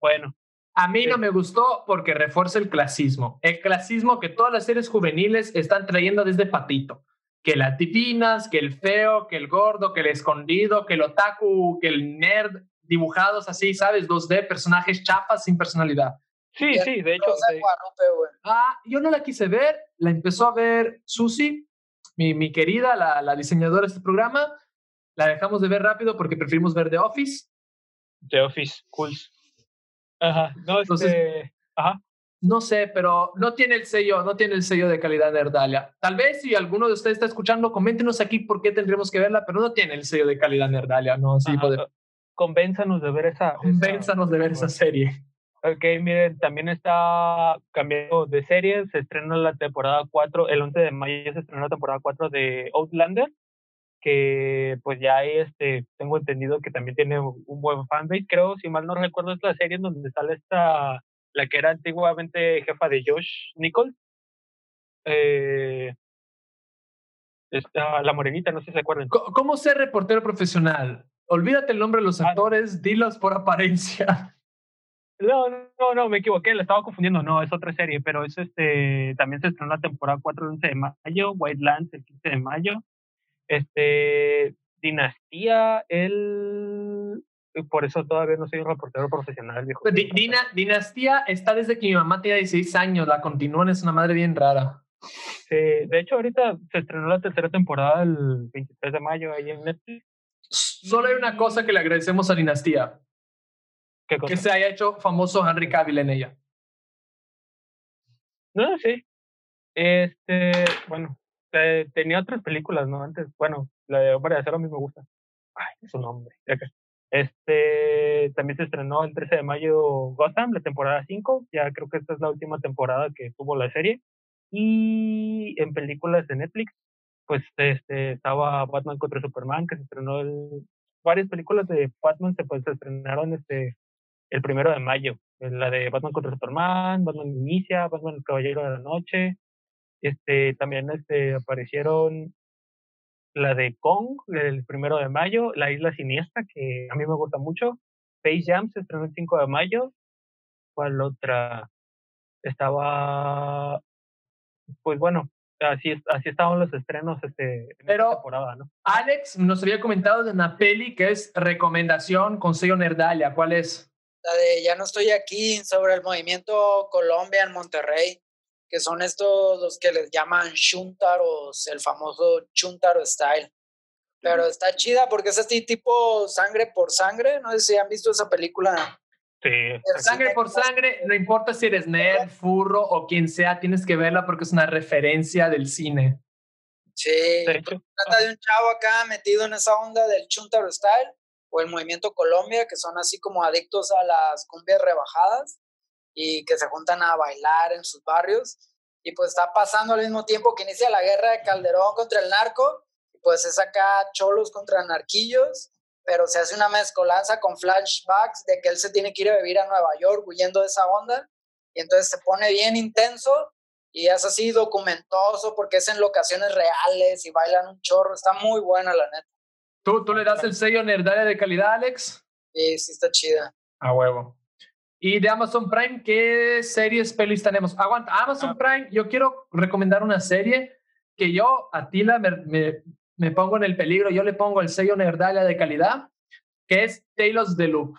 Bueno, a mí no me gustó porque refuerza el clasismo. El clasismo que todas las series juveniles están trayendo desde Patito. Que las divinas, que el feo, que el gordo, que el escondido, que el otaku, que el nerd, dibujados así, ¿sabes? 2D, personajes chapas sin personalidad. Sí, sí, de hecho. Ah, yo no la quise ver, la empezó a ver Susi, mi, mi querida, la, la diseñadora de este programa. La dejamos de ver rápido porque preferimos ver The Office. The Office, cool. Ajá, no, este, ajá. No sé, pero no tiene el sello, no tiene el sello de calidad Nerdalia. Tal vez si alguno de ustedes está escuchando, coméntenos aquí por qué tendríamos que verla, pero no tiene el sello de calidad Nerdalia, ¿no? Sí, poder... Convénzanos de ver esa. Convénzanos de ver esa serie. Ok, miren, también está cambiando de serie. Se estrena la temporada 4, el 11 de mayo se estrenó la temporada 4 de Outlander que pues ya este, tengo entendido que también tiene un buen fanbase, creo, si mal no recuerdo, es la serie en donde sale esta, la que era antiguamente jefa de Josh Nichols, eh, esta, la morenita, no sé si se acuerdan. ¿Cómo ser reportero profesional? Olvídate el nombre de los ah. actores, dilos por apariencia. *laughs* No, no, no, me equivoqué, la estaba confundiendo, no, es otra serie, pero es este, también se estrenó la temporada 4 el 11 de mayo, White Lands el 15 de mayo, este, Dinastía, él, por eso todavía no soy un reportero profesional, viejo. Pues, Dinastía está desde que mi mamá tenía 16 años, la continúan, es una madre bien rara. Sí, de hecho ahorita se estrenó la tercera temporada el 23 de mayo ahí en Netflix. Solo hay una cosa que le agradecemos a Dinastía. ¿Qué cosa? Que se haya hecho famoso Henry Cavill en ella. No, sí. Este, bueno, tenía otras películas, ¿no? Antes, bueno, la de Hombre de Acero a mí me gusta. Ay, es un nombre. Este, también se estrenó el 13 de mayo Gotham, la temporada 5. Ya creo que esta es la última temporada que tuvo la serie. Y en películas de Netflix, pues este, estaba Batman contra Superman, que se estrenó el... Varias películas de Batman se, pues, se estrenaron este, el primero de mayo. La de Batman contra Superman, Batman Inicia, Batman el Caballero de la Noche, este, también este, aparecieron la de Kong, el primero de mayo, La Isla Siniestra, que a mí me gusta mucho. Space Jam se estrenó el 5 de mayo. ¿Cuál otra? Estaba, pues bueno, así, así estaban los estrenos este, en Pero, esta temporada, ¿no? Alex nos había comentado de una peli que es recomendación con sello Nerdalia. ¿Cuál es? La de Ya no estoy aquí, sobre el movimiento Colombia en Monterrey que son estos los que les llaman chuntaros, el famoso chuntaro style. Pero está chida porque es así tipo sangre por sangre. No sé si han visto esa película. Sí. Sangre por sangre, no importa si eres nerd, furro o quien sea, tienes que verla porque es una referencia del cine. Sí, trata de un chavo acá metido en esa onda del chuntaro style o el movimiento Colombia, que son así como adictos a las cumbias rebajadas y que se juntan a bailar en sus barrios. Y pues está pasando al mismo tiempo que inicia la guerra de Calderón contra el narco, y pues es acá cholos contra narquillos, pero se hace una mezcolanza con flashbacks de que él se tiene que ir a vivir a Nueva York huyendo de esa onda, y entonces se pone bien intenso y es así documentoso porque es en locaciones reales y bailan un chorro, está muy buena la neta. ¿Tú, tú le das el sello Nerdalia de calidad, Alex? Sí, sí está chida. A huevo. Y de Amazon Prime, ¿qué series, pelis tenemos? Aguanta, Amazon ah. Prime, yo quiero recomendar una serie que yo, a Tila, me, me, pongo en el peligro, yo le pongo el sello Nerdalia de calidad, que es Tales the Loop.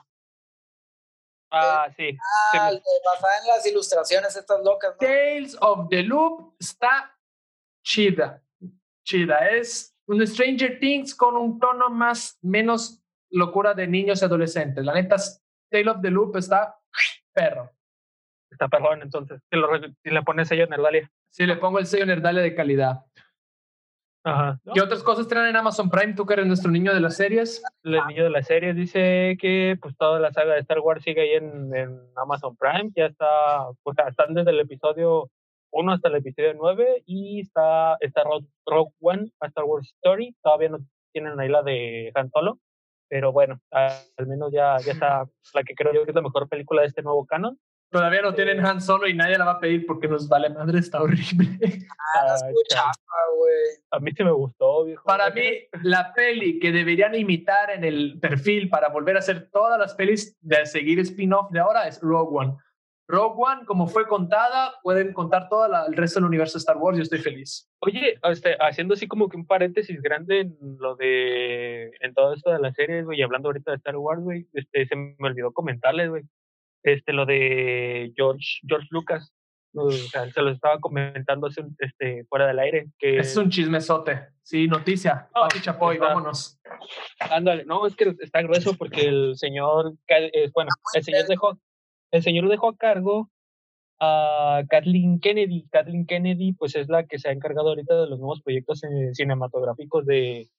Ah, sí. Ah, basada en las ilustraciones estas locas. Tales of the Loop está chida, chida. Es un Stranger Things con un tono más, menos locura de niños y adolescentes. La neta, Tales of the Loop está perro. Está perrón, entonces. Si, le pones sello Nerdalia. Sí, le pongo el sello Nerdalia de calidad. Ajá. ¿Qué otras cosas traen en Amazon Prime? Tú que eres nuestro niño de las series. El niño de las series dice que pues toda la saga de Star Wars sigue ahí en, en Amazon Prime. Ya está, pues están desde el episodio 1 hasta el episodio 9 y está, está Rogue, One, a Star Wars Story. Todavía no tienen ahí la de Han Solo. Pero bueno, al menos ya, ya *laughs* está la que creo yo que es la mejor película de este nuevo canon. Todavía no tienen Han Solo y nadie la va a pedir porque nos vale madre, está horrible. Ah, güey. A mí sí me gustó, viejo. Para mí, la peli que deberían imitar en el perfil para volver a hacer todas las pelis de seguir spin-off de ahora es Rogue One. Rogue One, como fue contada, pueden contar todo el resto del universo de Star Wars. Yo estoy feliz. Oye, este, haciendo así como que un paréntesis grande en lo de. en todo esto de las series, güey, y hablando ahorita de Star Wars, güey, este, se me olvidó comentarles, güey, este, lo de George, George Lucas. O sea, se lo estaba comentando este, fuera del aire. Que... Es un chismesote. Sí, noticia. No, Chapoy, vámonos. Ándale, no, es que está grueso porque el señor, eh, bueno, el señor dejó el señor dejó a cargo a Kathleen Kennedy. Kathleen Kennedy, pues es la que se ha encargado ahorita de los nuevos proyectos cinematográficos de,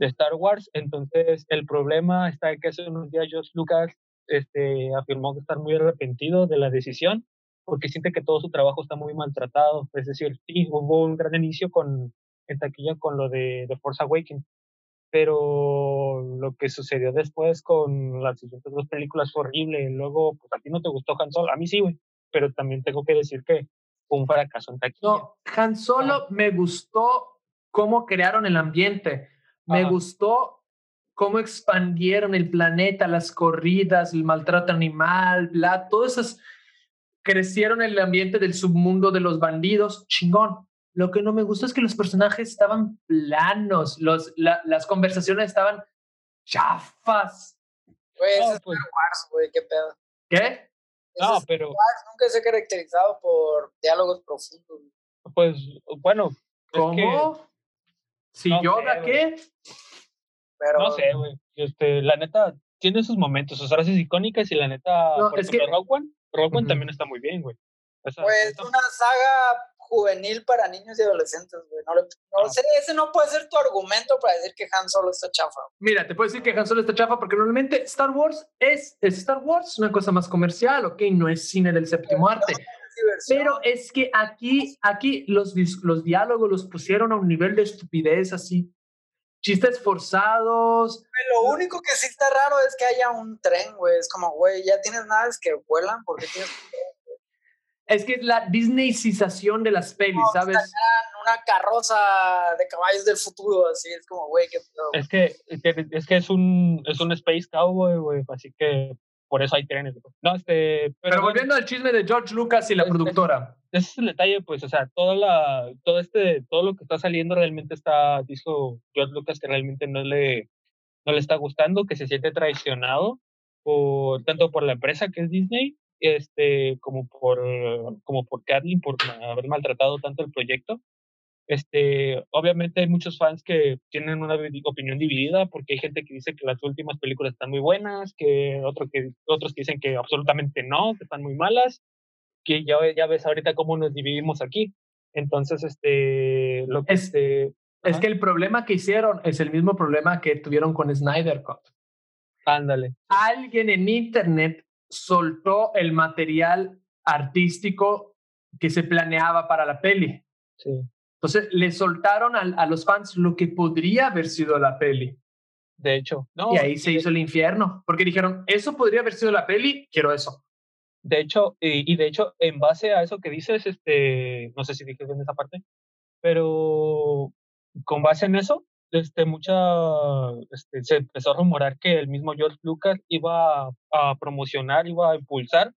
Star Wars. Entonces, el problema está que hace unos días George Lucas este, afirmó que está muy arrepentido de la decisión porque siente que todo su trabajo está muy maltratado. Es decir, sí, hubo un gran inicio con, en taquilla con lo de Force Awakens, pero lo que sucedió después con las siguientes dos películas fue horrible. Luego, pues a ti no te gustó Han Solo, a mí sí, güey, pero también tengo que decir que fue un fracaso en taquilla. No, Han Solo me gustó cómo crearon el ambiente, me gustó cómo expandieron el planeta, las corridas, el maltrato animal, bla, todas esas crecieron el ambiente del submundo de los bandidos, chingón. Lo que no me gustó es que los personajes estaban planos, los, las conversaciones estaban chafas. Güey, no, es pues Wars, güey, qué pedo. ¿Qué? No, pero. nunca se ha caracterizado por diálogos profundos. Pues, bueno. ¿Cómo? ¿Si yo Yoda qué? Pero... No sé, güey. Este, la neta, tiene sus momentos, sus frases icónicas y la neta, por es ejemplo, que... Rogue One, Rogue One también está muy bien, güey. pues una saga juvenil para niños y adolescentes, güey. No, no, sé, ese no puede ser tu argumento para decir que Han Solo está chafa. Mira, te puedo decir que Han Solo está chafa porque normalmente Star Wars es, Star Wars, una cosa más comercial, ok, no es cine del séptimo arte. Pero es que aquí, aquí los, los diálogos los pusieron a un nivel de estupidez así. Chistes forzados. Lo único que sí está raro es que haya un tren, güey. Es como, güey, ya tienes naves que vuelan porque tienes es que es la Disneycización de las pelis, ¿sabes? Una carroza de caballos del futuro, así es como, güey, qué Es que, es que es un, es un Space Cowboy, güey, así que por eso hay trenes. No, este, pero, volviendo al chisme de George Lucas y la productora. Ese es el detalle, pues, o sea, toda la, todo este, todo lo que está saliendo realmente está, dijo George Lucas que realmente no le, no le está gustando, que se siente traicionado por, tanto por la empresa que es Disney este, como por, como por Kathleen, por haber maltratado tanto el proyecto. Este, obviamente hay muchos fans que tienen una opinión dividida porque hay gente que dice que las últimas películas están muy buenas, que, otro que otros que dicen que absolutamente no, que están muy malas, que ya, ya ves ahorita cómo nos dividimos aquí. Entonces, este, lo que es, este, es que el problema que hicieron es el mismo problema que tuvieron con Snyder Cut. Ándale. Alguien en internet soltó el material artístico que se planeaba para la peli. Sí. Entonces le soltaron a, los fans lo que podría haber sido la peli. De hecho, no. Y ahí se hizo el infierno, porque dijeron, eso podría haber sido la peli, quiero eso. De hecho, y, de hecho, en base a eso que dices, este, no sé si dije bien esa parte, pero con base en eso, este, mucha, este, se empezó a rumorar que el mismo George Lucas iba a, promocionar, iba a impulsar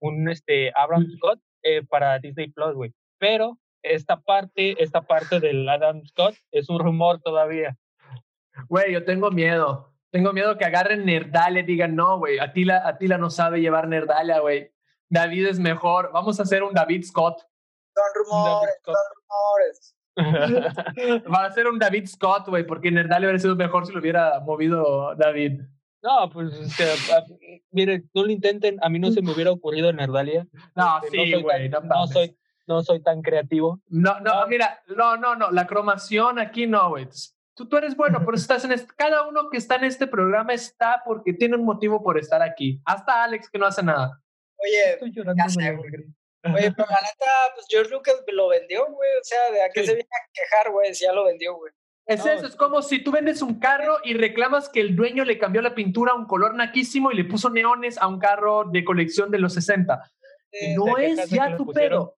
un este, Abraham Scott eh, para Disney Plus, güey. Pero esta parte, esta parte del Adam Scott es un rumor todavía. Güey, yo tengo miedo. Tengo miedo que agarren Nerdalia y digan, no, güey, Atila, Atila no sabe llevar Nerdalia, güey. David es mejor. Vamos a hacer un David Scott. Son rumores, son rumores. *laughs* Va a ser un David Scott, güey, porque Nerdalia hubiera sido mejor si lo hubiera movido David. No, pues es que, mire, no lo intenten, a mí no se me hubiera ocurrido Nerdalia. *laughs* No, este, sí, güey, no, no, soy, no soy tan creativo. No, no, mira, no, no, no, la cromación aquí no, güey. Tú, tú eres bueno, pero estás en este, cada uno que está en este programa está porque tiene un motivo por estar aquí. Hasta Alex que no hace nada. Oye, Estoy llorando Oye, *laughs* pero la neta, pues George Lucas lo vendió, güey. O sea, ¿de a qué se viene a quejar, güey? Si ya lo vendió, güey. Es eso, es como si tú vendes un carro y reclamas que el dueño le cambió la pintura a un color naquísimo y le puso neones a un carro de colección de los 60. no es ya tu pedo.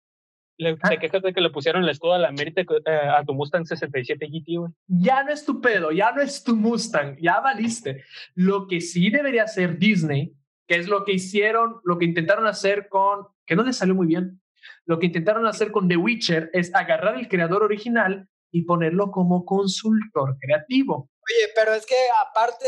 Le, ah. te quejas de que le pusieron la escudo a la América eh, a tu Mustang 67 GT, güey. Ya no es tu pedo, ya no es tu Mustang, ya valiste. Lo que sí debería hacer Disney, que es lo que hicieron, lo que intentaron hacer con, que no les salió muy bien, lo que intentaron hacer con The Witcher es agarrar el creador original y ponerlo como consultor creativo. Oye, pero es que aparte,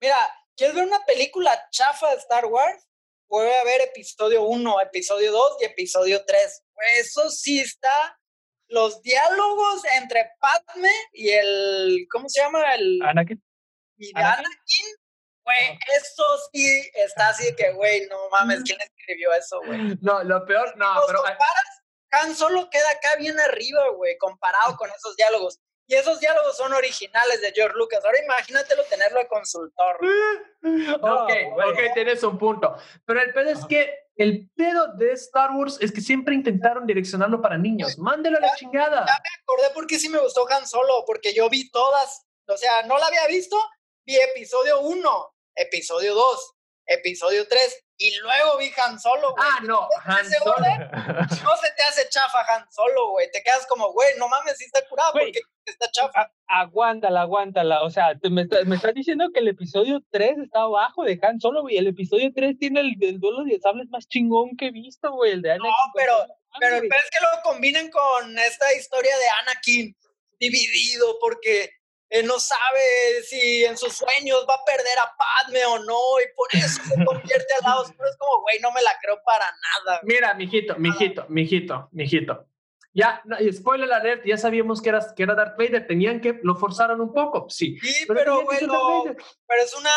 mira, ¿quieres ver una película chafa de Star Wars? Puede haber episodio 1, episodio 2 y episodio 3. Eso sí está. Los diálogos entre Padme y el. ¿Cómo se llama? El. Anakin. Y Anakin. Güey, eso sí está así de que, güey, no mames, ¿quién escribió eso, güey? No, lo peor, no, pero. Comparas, Han solo queda acá bien arriba, güey, comparado con esos diálogos. Y esos diálogos son originales de George Lucas. Ahora imagínatelo tenerlo de consultor. *laughs* ok, ok, tienes un punto. Pero el pedo es que el pedo de Star Wars es que siempre intentaron direccionarlo para niños. Mándelo a la chingada. Ya me acordé por qué sí me gustó Han Solo, porque yo vi todas. O sea, no la había visto, vi episodio 1, episodio 2, episodio 3 y luego vi Han Solo, güey. Ah, no, Han Solo. no se te hace chafa Han Solo, güey. Te quedas como, güey, no mames, sí está curado porque está chafa. aguántala, aguántala. O sea, me, estás diciendo que el episodio 3 está abajo de Han Solo, güey. El episodio 3 tiene el, duelo de sables más chingón que he visto, güey. El de Anakin. No, pero, pero, pero es que lo combinen con esta historia de Anakin dividido porque eh, no sabe si en sus sueños va a perder a Padme o no, y por eso se convierte al lado oscuro. Es como, güey, no me la creo para nada. Mira, mijito, mijito, mijito, mijito. Ya, no, spoiler alert, ya sabíamos que era, que era Darth Vader, tenían que, lo forzaron un poco, sí. Sí, pero, bueno, pero es una,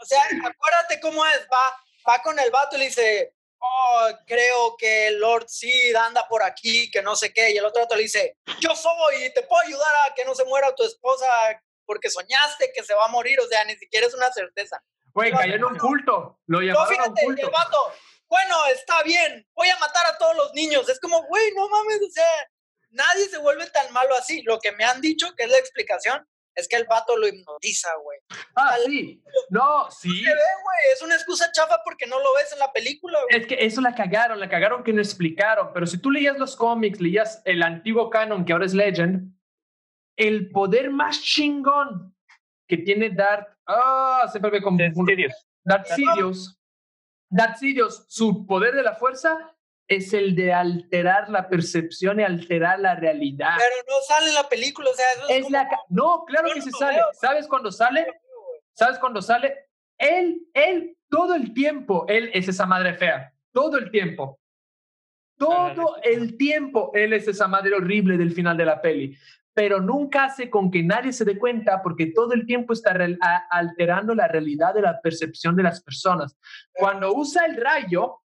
o sea, acuérdate cómo es, va, va con el vato y le dice, oh, creo que Lord Sid anda por aquí, que no sé qué, y el otro le dice, yo soy y te puedo ayudar a que no se muera tu esposa porque soñaste que se va a morir, o sea, ni siquiera es una certeza. Güey, cayó en un culto, lo llamaron no, fíjate, El vato, bueno, está bien, voy a matar a todos los niños, es como, güey, no mames, o sea, nadie se vuelve tan malo así, lo que me han dicho, que es la explicación, es que el vato lo hipnotiza, güey. Ah, sí. No, sí. Se ve, güey. Es una excusa chafa porque no lo ves en la película, güey. Es que eso la cagaron, la cagaron que no explicaron. Pero si tú leías los cómics, leías el antiguo canon, que ahora es Legend, el poder más chingón que tiene Darth. Ah, siempre me confundo. Darth Sidious. Darth Sidious, su poder de la fuerza es el de alterar la percepción y alterar la realidad. Pero no sale en la película, o sea, es, la No, claro que sí sale. ¿Sabes cuándo sale? ¿Sabes cuándo sale? Él, él, todo el tiempo, él es esa madre fea. Todo el tiempo. Todo el tiempo él es esa madre horrible del final de la peli. Pero nunca hace con que nadie se dé cuenta porque todo el tiempo está alterando la realidad de la percepción de las personas. Cuando usa el rayo,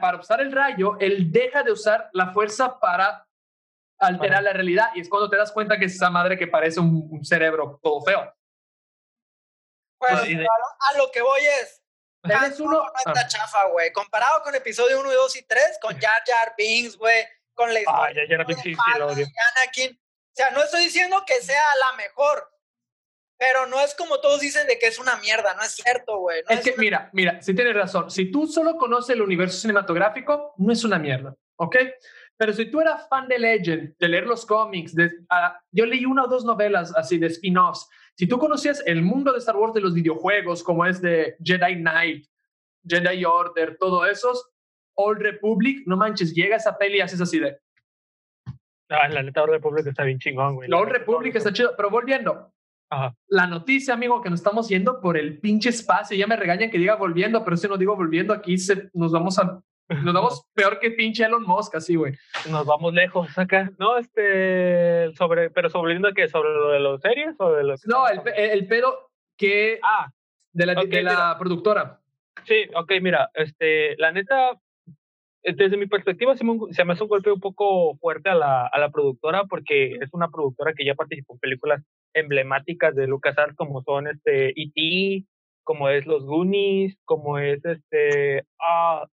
para usar el rayo, él deja de usar la fuerza para alterar la realidad y es cuando te das cuenta que es esa madre que parece un, cerebro todo feo. Pues, a, lo, que voy es, es uno? No está ah. chafa, güey. Comparado con episodio 1, 2 y 3, con Jar Jar Binks, güey, con la ah, Jar Jar Binks, sí, Anakin. O sea, no estoy diciendo que sea la mejor, Pero no es como todos dicen de que es una mierda, no es cierto, güey. es, que, mira, mira, sí tienes razón. Si tú solo conoces el universo cinematográfico, no es una mierda, ¿ok? Pero si tú eras fan de Legend, de leer los cómics, de, uh, yo leí una o dos novelas así de spin-offs. Si tú conocías el mundo de Star Wars de los videojuegos, como es de Jedi Knight, Jedi Order, todo esos, Old Republic, no manches, llega esa peli y haces así de. Ah, la neta Old Republic está bien chingón, güey. La Old Republic está chido, pero volviendo. Ajá. La noticia, amigo, que nos estamos yendo por el pinche espacio. Ya me regañan que diga volviendo, pero si no digo volviendo, aquí se, nos vamos a nos vamos *laughs* peor que pinche Elon Musk, así, güey. Nos vamos lejos acá. No, este, sobre, pero sobre que sobre lo de los series o de los. No, el, el, pedo que. Ah, de la, de la productora. Sí, ok, mira, este, la neta, desde mi perspectiva, se me, se me hace un golpe un poco fuerte a la, a la productora porque es una productora que ya participó en películas emblemáticas de LucasArts como son este E.T., como es Los Goonies, como es este ah,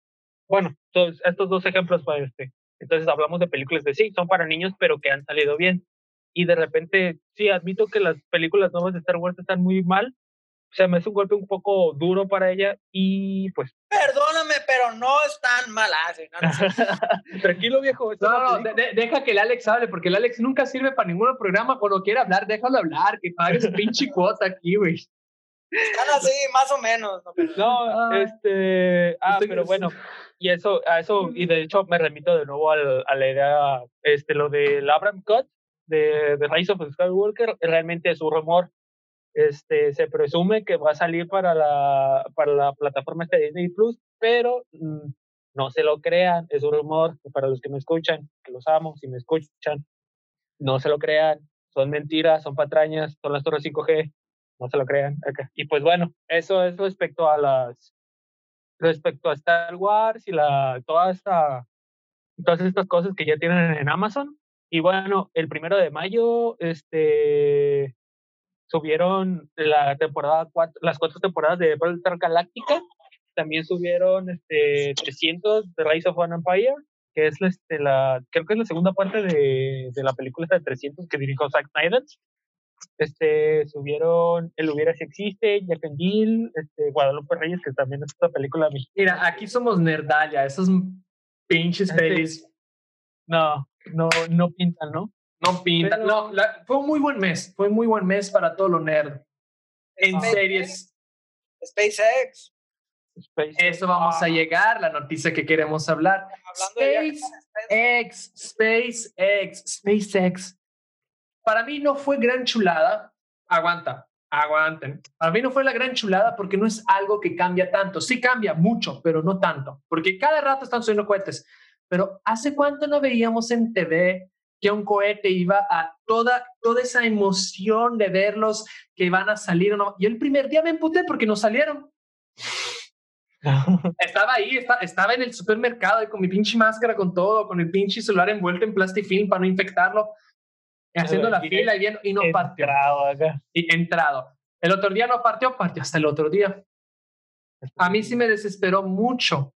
bueno, estos dos ejemplos para este. Entonces hablamos de películas de sí, son para niños, pero que han salido bien. Y de repente, sí, admito que las películas nuevas de Star Wars están muy mal. O sea, me hace un golpe un poco duro para ella y pues... Perdóname, pero no están mal. Ah, *laughs* Tranquilo, viejo. No, no, deja que el Alex hable, porque el Alex nunca sirve para ningún programa. Cuando quiere hablar, déjalo hablar, que pague su pinche *laughs* cuota aquí, güey. Están así, más o menos. No, este... Ah, pero bueno, y eso, a eso, y de hecho me remito de nuevo al, a la idea, este, lo del Abraham Cut de, de Rise of Skywalker, realmente es un rumor. Este, se presume que va a salir para la, para la plataforma de Disney Plus, pero mm, no se lo crean, es un rumor. Para los que me escuchan, que los amo, si me escuchan, no se lo crean, son mentiras, son patrañas, son las torres 5G, no se lo crean. Y pues bueno, eso es respecto a las respecto a Star Wars y la, toda esta, todas estas cosas que ya tienen en Amazon. Y bueno, el primero de mayo, este, subieron la temporada las cuatro temporadas de Battlestar Galactica. También subieron este 300 de Rise of an Empire, que es este, la, creo que es la segunda parte de, de la película de 300 que dirigió Zack Snyder. Este, subieron El Hubiera Si Existe, Jack and Jill, este, Guadalupe Reyes, que también es otra película Mira, aquí somos nerdalia, esos pinches pelis. No, no, no pintan, ¿no? No pintan, no, fue un muy buen mes, fue un muy buen mes para todo lo nerd. En series. SpaceX. Eso vamos a llegar, la noticia que queremos hablar. SpaceX, SpaceX, SpaceX para mí no fue gran chulada. Aguanta, aguanten. Para mí no fue la gran chulada porque no es algo que cambia tanto. Sí cambia mucho, pero no tanto. Porque cada rato están subiendo cohetes. Pero ¿hace cuánto no veíamos en TV que un cohete iba a toda, toda esa emoción de verlos que van a salir o no? Y el primer día me emputé porque no salieron. *laughs* estaba ahí, estaba en el supermercado con mi pinche máscara, con todo, con el pinche celular envuelto en plastifilm para no infectarlo haciendo la fila y viendo y no partió. Acá. Y entrado. El otro día no partió, partió hasta el otro día. A mí sí me desesperó mucho,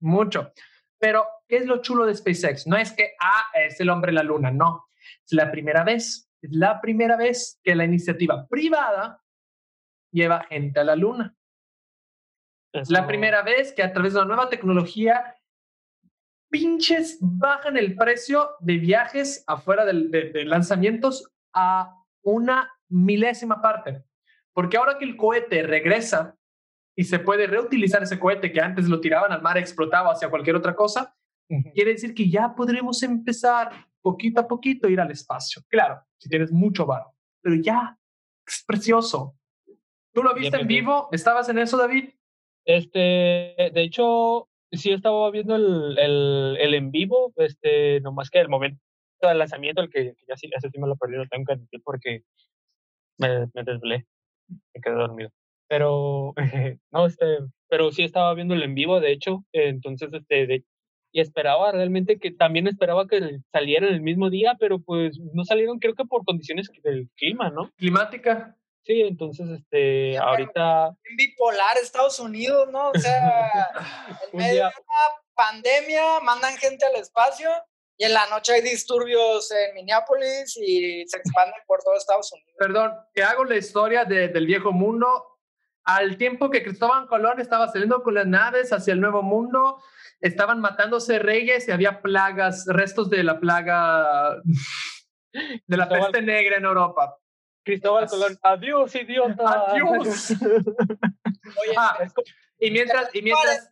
mucho. Pero, ¿qué es lo chulo de SpaceX? No es que, ah, es el hombre de la luna, no. Es la primera vez, es la primera vez que la iniciativa privada lleva gente a la luna. Es la primera vez que a través de una nueva tecnología pinches bajan el precio de viajes afuera de, lanzamientos a una milésima parte. Porque ahora que el cohete regresa y se puede reutilizar ese cohete que antes lo tiraban al mar, explotaba hacia cualquier otra cosa, quiere decir que ya podremos empezar poquito a poquito a ir al espacio. Claro, si tienes mucho varo, pero ya es precioso. ¿Tú lo viste en vivo? ¿Estabas en eso, David? Este, de hecho, sí estaba viendo el, el, en vivo, este, nomás que el momento del lanzamiento, el que, ya sí, sí me lo perdí, lo tengo que admitir porque me, me desvelé, me quedé dormido. Pero, *laughs* no, este, pero sí estaba viendo el en vivo, de hecho, entonces, este, de, y esperaba realmente que, también esperaba que saliera el mismo día, pero pues no salieron, creo que por condiciones del clima, ¿no? Climática. Sí, entonces, este, ahorita... Bipolar Estados Unidos, ¿no? O sea, *laughs* en medio de una pandemia mandan gente al espacio y en la noche hay disturbios en Minneapolis y se expanden por todo Estados Unidos. Perdón, te hago la historia del viejo mundo. Al tiempo que Cristóbal Colón estaba saliendo con las naves hacia el nuevo mundo, estaban matándose reyes y había plagas, restos de la plaga *laughs* de la peste negra en Europa. Cristóbal Colón, adiós, idiota. Adiós. *laughs* Oye, ah, y mientras, y mientras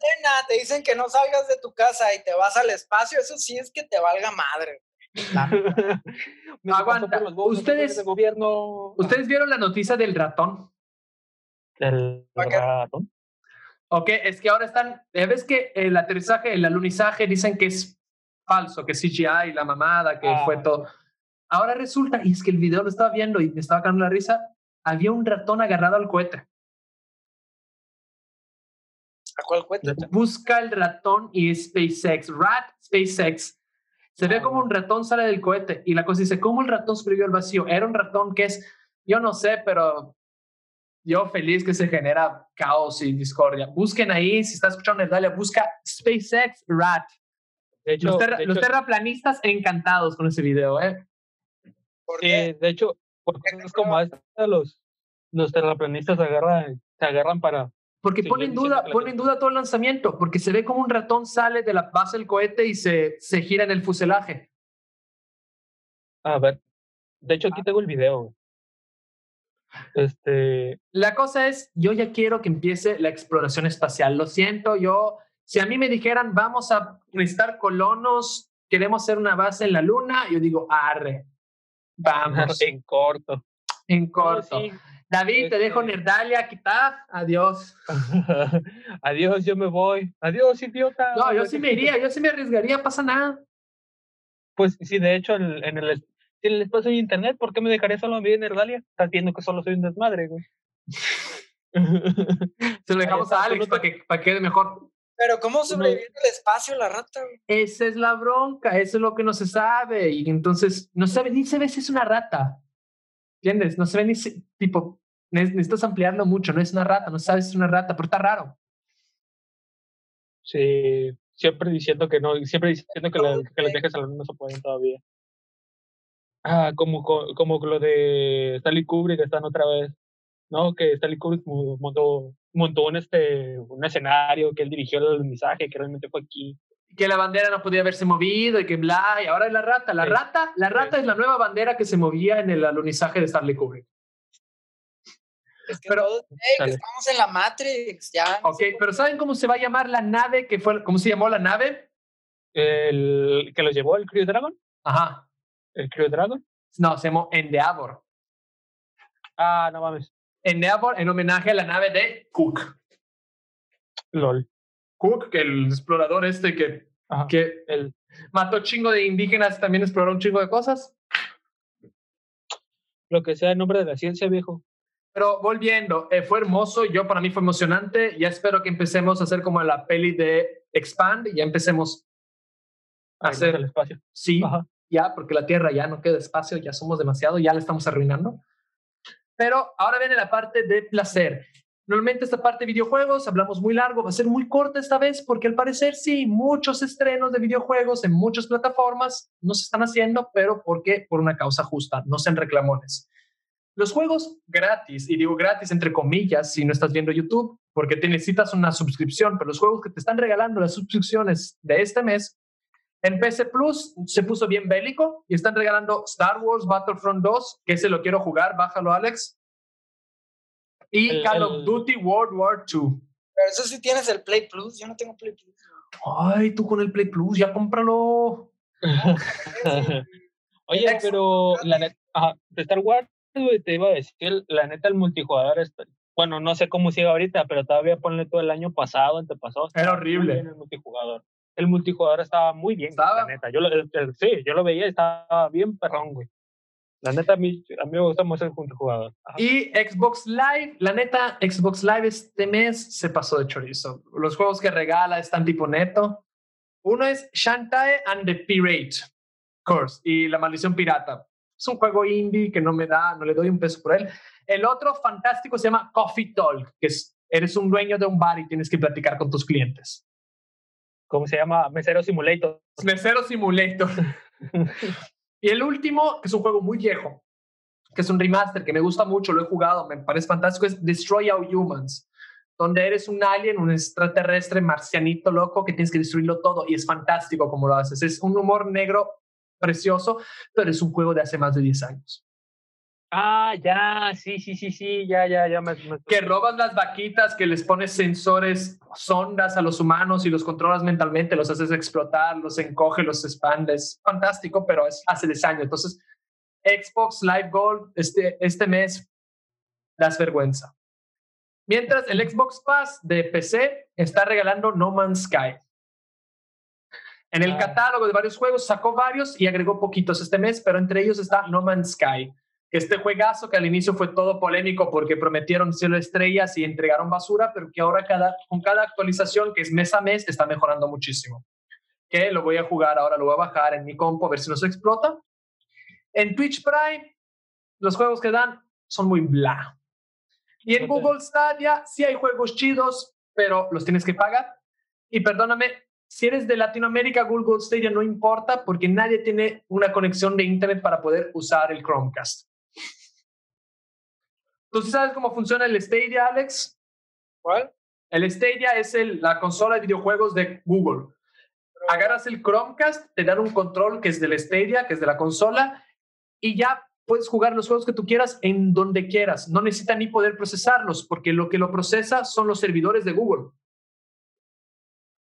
te dicen que no salgas de tu casa y te vas al espacio, eso sí es que te valga madre. *laughs* Aguanta. Ustedes, gobierno. ¿Ustedes vieron la noticia del ratón? ¿El ratón? Ok, es que ahora están, ves que el aterrizaje, el alunizaje dicen que es falso, que CGI, la mamada, que fue ah. todo. Ahora resulta, y es que el video lo estaba viendo y me estaba cagando la risa, había un ratón agarrado al cohete. ¿A cuál cuenta? Busca el ratón y SpaceX. Rat, SpaceX. Se ve como un ratón sale del cohete y la cosa dice, ¿cómo el ratón sobrevivió al vacío? Era un ratón que es, yo no sé, pero yo feliz que se genera caos y discordia. Busquen ahí, si está escuchando Dalia, busca SpaceX Rat. De hecho, los, terraplanistas encantados con ese video, ¿eh? Sí, de hecho, porque es como esta, los, los terraplanistas agarran, se agarran para porque pone en duda, pone en duda todo el lanzamiento, porque se ve como un ratón sale de la base del cohete y se, se gira en el fuselaje. A ver, de hecho aquí ah. tengo el video. Este. La cosa es, yo ya quiero que empiece la exploración espacial. Lo siento, yo, si a mí me dijeran, vamos a necesitar colonos, queremos hacer una base en la luna, yo digo, arre, vamos. en corto. En corto. David, te dejo este Nerdalia, quitar. Adiós. *laughs* Adiós, yo me voy. Adiós, idiota. No, yo sí me iría, yo sí me arriesgaría, pasa nada. Pues sí, de hecho, en, el, en el espacio de internet, ¿por qué me dejaría solo a mí en Nerdalia? Estás viendo que solo soy un desmadre, güey. *laughs* Se lo dejamos a Alex para que, para que quede mejor. Pero ¿cómo sobrevive el espacio la rata? Esa es la bronca, eso es lo que no se sabe. Y entonces, no sabe, ni se ve si es una rata. ¿Entiendes? No se ve ni tipo, necesitas ampliarlo mucho, no es una rata, no sabes si es una rata, pero está raro. Sí, siempre diciendo que no, siempre diciendo que, la, que dejes a los no se pueden todavía. Ah, como, como lo de Stanley Kubrick están otra vez, ¿no? Que Stanley Kubrick montó, montó un, este, un escenario que él dirigió el mensaje, que realmente fue aquí que la bandera no podía haberse movido y que bla, y ahora es la rata. La rata, la rata es la nueva bandera que se movía en el alunizaje de Stanley Kubrick. Es que pero, estamos en la Matrix, ya. Ok, pero ¿saben cómo se va a llamar la nave que fue, cómo se llamó la nave? El que lo llevó el Crew Dragon. Ajá. ¿El Crew Dragon? No, se llamó Endeavor. Ah, no mames. Endeavor en homenaje a la nave de Cook. LOL. Cook, que el explorador este que, que el, mató chingo de indígenas, también exploró un chingo de cosas. Lo que sea el nombre de la ciencia, viejo. Pero volviendo, eh, fue hermoso, yo para mí fue emocionante, ya espero que empecemos a hacer como la peli de Expand y ya empecemos a hacer el espacio. Sí, ya, porque la Tierra ya no queda espacio, ya somos demasiado, ya la estamos arruinando. Pero ahora viene la parte de placer. Normalmente esta parte de videojuegos hablamos muy largo, va a ser muy corta esta vez porque al parecer sí, muchos estrenos de videojuegos en muchas plataformas no se están haciendo, pero ¿por qué? Por una causa justa, no sean reclamones. Los juegos gratis, y digo gratis entre comillas si no estás viendo YouTube, porque te necesitas una suscripción, pero los juegos que te están regalando las suscripciones de este mes, en PC Plus se puso bien bélico y están regalando Star Wars Battlefront 2, que ese lo quiero jugar, bájalo Alex, y Call of Duty World War II. Pero eso sí tienes el Play Plus, yo no tengo Play Plus. Ay, tú con el Play Plus, ya cómpralo. *laughs* Oye, pero la neta, de Star Wars, te iba a decir, la neta, el multijugador, está, bueno, no sé cómo sigue ahorita, pero todavía ponle todo el año pasado, antepasado. Era horrible. el multijugador. El multijugador estaba muy bien, ¿Estaba? la neta. Yo lo, sí, yo lo veía y estaba bien perrón, güey. La neta, a mí, a mí me gusta más el jugador. Y Xbox Live, la neta, Xbox Live este mes se pasó de chorizo. Los juegos que regala están tipo neto. Uno es Shantae and the Pirate Course y La Maldición Pirata. Es un juego indie que no me da, no le doy un peso por él. El otro fantástico se llama Coffee Talk, que es, eres un dueño de un bar y tienes que platicar con tus clientes. ¿Cómo se llama? Mesero Simulator. Mesero Simulator. *laughs* y el último, que es un juego muy viejo, que es un remaster que me gusta mucho, lo he jugado, me parece fantástico, es Destroy All Humans, donde eres un alien, un extraterrestre marcianito loco que tienes que destruirlo todo y es fantástico como lo haces. Es un humor negro precioso, pero es un juego de hace más de 10 años. Ah, ya, sí, sí, sí, sí, ya, ya, ya. Me, Que robas las vaquitas, que les pones sensores, sondas a los humanos y los controlas mentalmente, los haces explotar, los encoge, los expandes. Fantástico, pero es hace 10 años. Entonces, Xbox Live Gold este, este mes das vergüenza. Mientras el Xbox Pass de PC está regalando No Man's Sky. En el ah. catálogo de varios juegos sacó varios y agregó poquitos este mes, pero entre ellos está No Man's Sky. Este juegazo que al inicio fue todo polémico porque prometieron cielo estrellas y entregaron basura, pero que ahora cada, con cada actualización que es mes a mes está mejorando muchísimo. Que lo voy a jugar ahora, lo voy a bajar en mi compo a ver si no se explota. En Twitch Prime, los juegos que dan son muy bla. Y en Google Stadia sí hay juegos chidos, pero los tienes que pagar. Y perdóname, si eres de Latinoamérica, Google Stadia no importa porque nadie tiene una conexión de Internet para poder usar el Chromecast. ¿Tú sabes cómo funciona el Stadia, Alex? ¿Cuál? El Stadia es el, la consola de videojuegos de Google. Agarras el Chromecast, te dan un control que es del Stadia, que es de la consola, y ya puedes jugar los juegos que tú quieras en donde quieras. No necesita ni poder procesarlos, porque lo que lo procesa son los servidores de Google.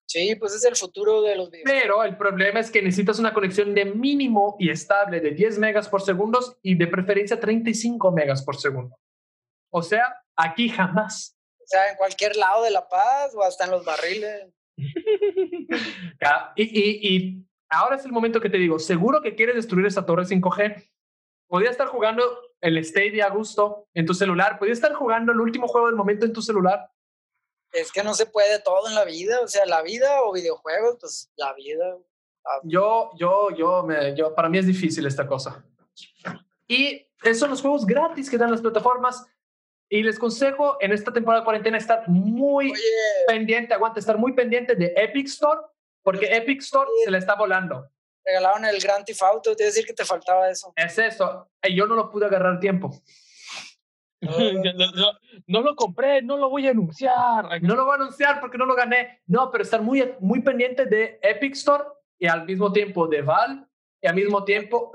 Sí, pues es el futuro de los videojuegos. Pero el problema es que necesitas una conexión de mínimo y estable de 10 megas por segundo y de preferencia 35 megas por segundo. O sea, aquí jamás. O sea, en cualquier lado de La Paz o hasta en los barriles. *laughs* y, y, y, ahora es el momento que te digo, seguro que quieres destruir esa torre 5G. Podría estar jugando el Stadia a gusto en tu celular. Podría estar jugando el último juego del momento en tu celular. Es que no se puede todo en la vida. O sea, la vida o videojuegos, pues la vida. Yo, yo, yo, me, yo, para mí es difícil esta cosa. Y esos son los juegos gratis que dan las plataformas. Y les consejo en esta temporada de cuarentena estar muy pendiente, aguanta, estar muy pendiente de Epic Store, porque Epic Store se le está volando. Regalaron el Grand Theft Auto, te decir que te faltaba eso. Es eso, y yo no lo pude agarrar tiempo. *laughs* no, lo compré, no lo voy a anunciar. No lo voy a anunciar porque no lo gané. No, pero estar muy, muy pendiente de Epic Store y al mismo tiempo de Val y al mismo tiempo...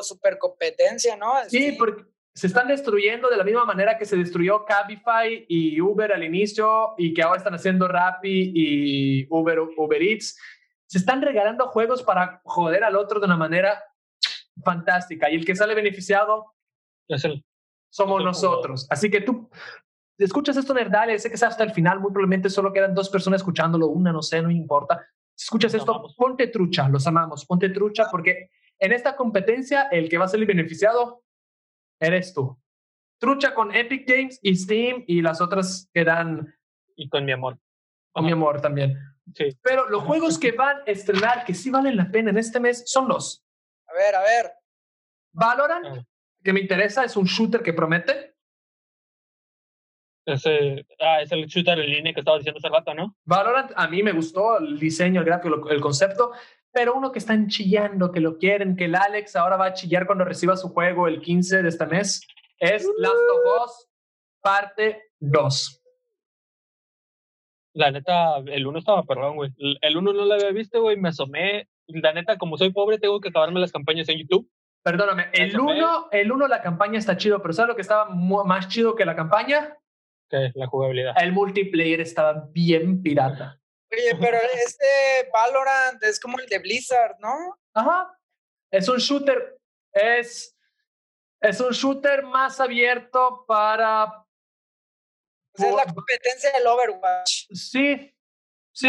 Super competencia, ¿no? Sí, porque se están destruyendo de la misma manera que se destruyó Cabify y Uber al inicio y que ahora están haciendo Rappi y Uber, Uber Eats. Se están regalando juegos para joder al otro de una manera fantástica y el que sale beneficiado somos nosotros. Así que tú escuchas esto, Nerdale, sé que es hasta el final, muy probablemente solo quedan dos personas escuchándolo, una, no sé, no importa. Si escuchas esto, ponte trucha, los amamos, ponte trucha porque en esta competencia el que va a salir beneficiado eres tú. Trucha con Epic Games y Steam y las otras que dan. Y con mi amor. Con mi amor también. Sí. Pero los juegos que van a estrenar, que sí valen la pena en este mes, son los. A ver, a ver. Valorant, ah. que me interesa, es un shooter que promete. Ese, ah, es el shooter en línea que estaba diciendo hace rato, ¿no? Valorant, a mí me gustó el diseño, el gráfico, el concepto pero uno que están chillando, que lo quieren, que el Alex ahora va a chillar cuando reciba su juego el 15 de este mes, es Last of Us parte 2. La neta, el 1 estaba perdón, güey. El 1 no lo había visto, güey, me asomé. La neta, como soy pobre, tengo que acabarme las campañas en YouTube. Perdóname, el 1, el 1 la campaña está chido, pero ¿sabes lo que estaba más chido que la campaña? ¿Qué? La jugabilidad. El multiplayer estaba bien pirata. Oye, pero este Valorant es como el de Blizzard, ¿no? Ajá. Es un shooter. Es, es un shooter más abierto para. Pues es la competencia del Overwatch. Sí. Sí.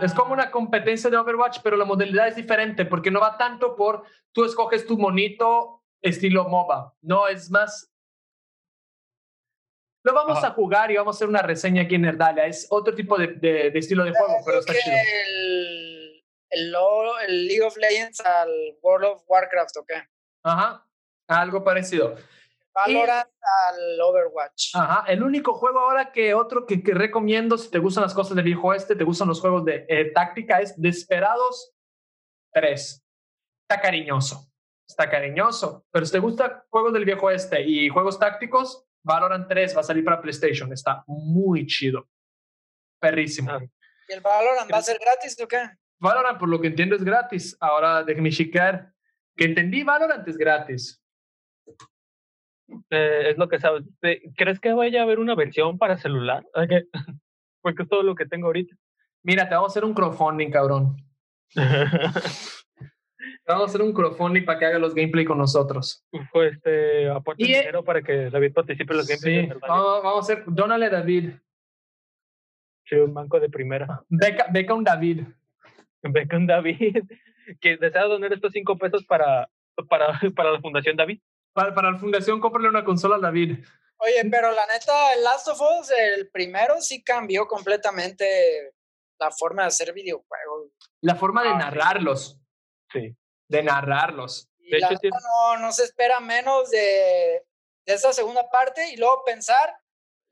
Es como una competencia de Overwatch, pero la modalidad es diferente porque no va tanto por tú escoges tu monito estilo MOBA. No, es más lo vamos a jugar y vamos a hacer una reseña aquí en Nerdalia. Es otro tipo de, de, estilo de juego, pero está chido. El, el, el, League of Legends al World of Warcraft, ¿o qué? Ajá, algo parecido. Valorant al Overwatch. Ajá, el único juego ahora que otro que, que, recomiendo si te gustan las cosas del viejo este, te gustan los juegos de eh, táctica es Desperados 3. Está cariñoso, está cariñoso, pero si te gustan juegos del viejo este y juegos tácticos, Valorant 3 va a salir para PlayStation, está muy chido. Perrísimo. ¿Y el Valorant va a ser gratis o qué? Valorant, por lo que entiendo, es gratis. Ahora déjeme checar. Que entendí, Valorant es gratis. Eh, es lo que sabes. ¿Crees que vaya a haber una versión para celular? *laughs* Porque es todo lo que tengo ahorita. Mira, te vamos a hacer un crowdfunding, cabrón. *laughs* vamos a hacer un crowdfunding para que haga los gameplay con nosotros. Pues este, aporte dinero para que David participe en los gameplay. Sí, vamos, vamos, a hacer, dónale David. Sí, un banco de primera. Beca, beca un David. Beca un David. *laughs* Que desea donar estos cinco pesos para, para, *laughs* para la Fundación David. Para, para la fundación, cómprale una consola a David. Oye, pero la neta, el Last of Us, el primero sí cambió completamente la forma de hacer videojuegos. La forma de ah, narrarlos. Sí. De narrarlos. de hecho, no, no se espera menos de, de esa segunda parte y luego pensar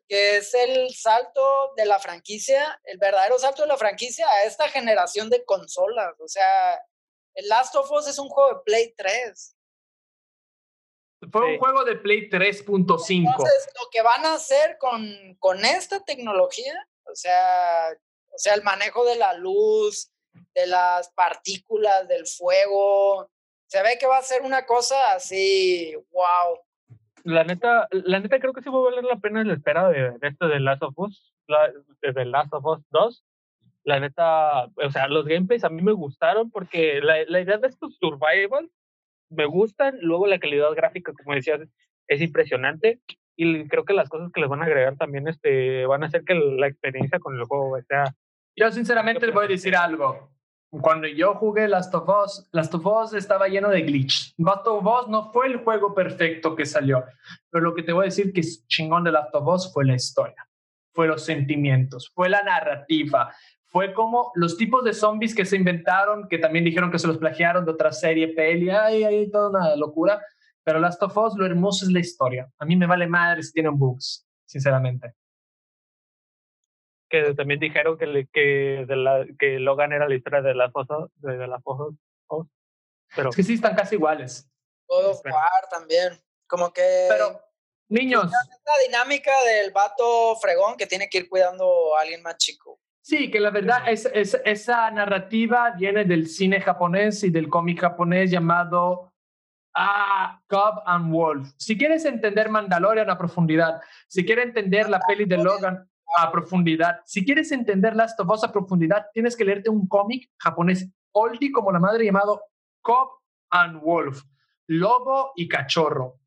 que es el salto de la franquicia, el verdadero salto de la franquicia a esta generación de consolas. O sea, el Last of Us es un juego de Play 3. Fue un juego de Play 3.5. Entonces, lo que van a hacer con, con esta tecnología, o sea, o sea, el manejo de la luz, de las partículas, del fuego, se ve que va a ser una cosa así, wow. La neta, la neta creo que sí va a valer la pena la espera de, de este de Last of Us, de Last of Us 2. La neta, o sea, los gameplays a mí me gustaron porque la, la idea de estos survival me gustan. Luego la calidad gráfica, como decías, es impresionante. Y creo que las cosas que les van a agregar también este, van a hacer que la experiencia con el juego sea... Yo sinceramente les voy a decir algo. Cuando yo jugué Last of Us, Last of Us estaba lleno de glitch. Last of Us no fue el juego perfecto que salió, pero lo que te voy a decir que es chingón de Last of Us fue la historia, fue los sentimientos, fue la narrativa, fue como los tipos de zombies que se inventaron, que también dijeron que se los plagiaron de otra serie, peli, ay, ay, toda una locura. Pero Last of Us, lo hermoso es la historia. A mí me vale madre si tienen bugs, sinceramente. Que también dijeron que, que, de la, que Logan era la historia de las fotos, de, de las fotos. Pero, es que sí están casi iguales. Todo jugar también. Como que. Pero, niños. La dinámica del vato fregón que tiene que ir cuidando a alguien más chico. Sí, que la verdad es, esa narrativa viene del cine japonés y del cómic japonés llamado ah, Cub and Wolf. Si quieres entender Mandalorian a profundidad, si quieres entender la peli de Logan a profundidad, si quieres entender Last of Us a profundidad, tienes que leerte un cómic japonés oldie como la madre llamado Cub and Wolf, Lobo y Cachorro.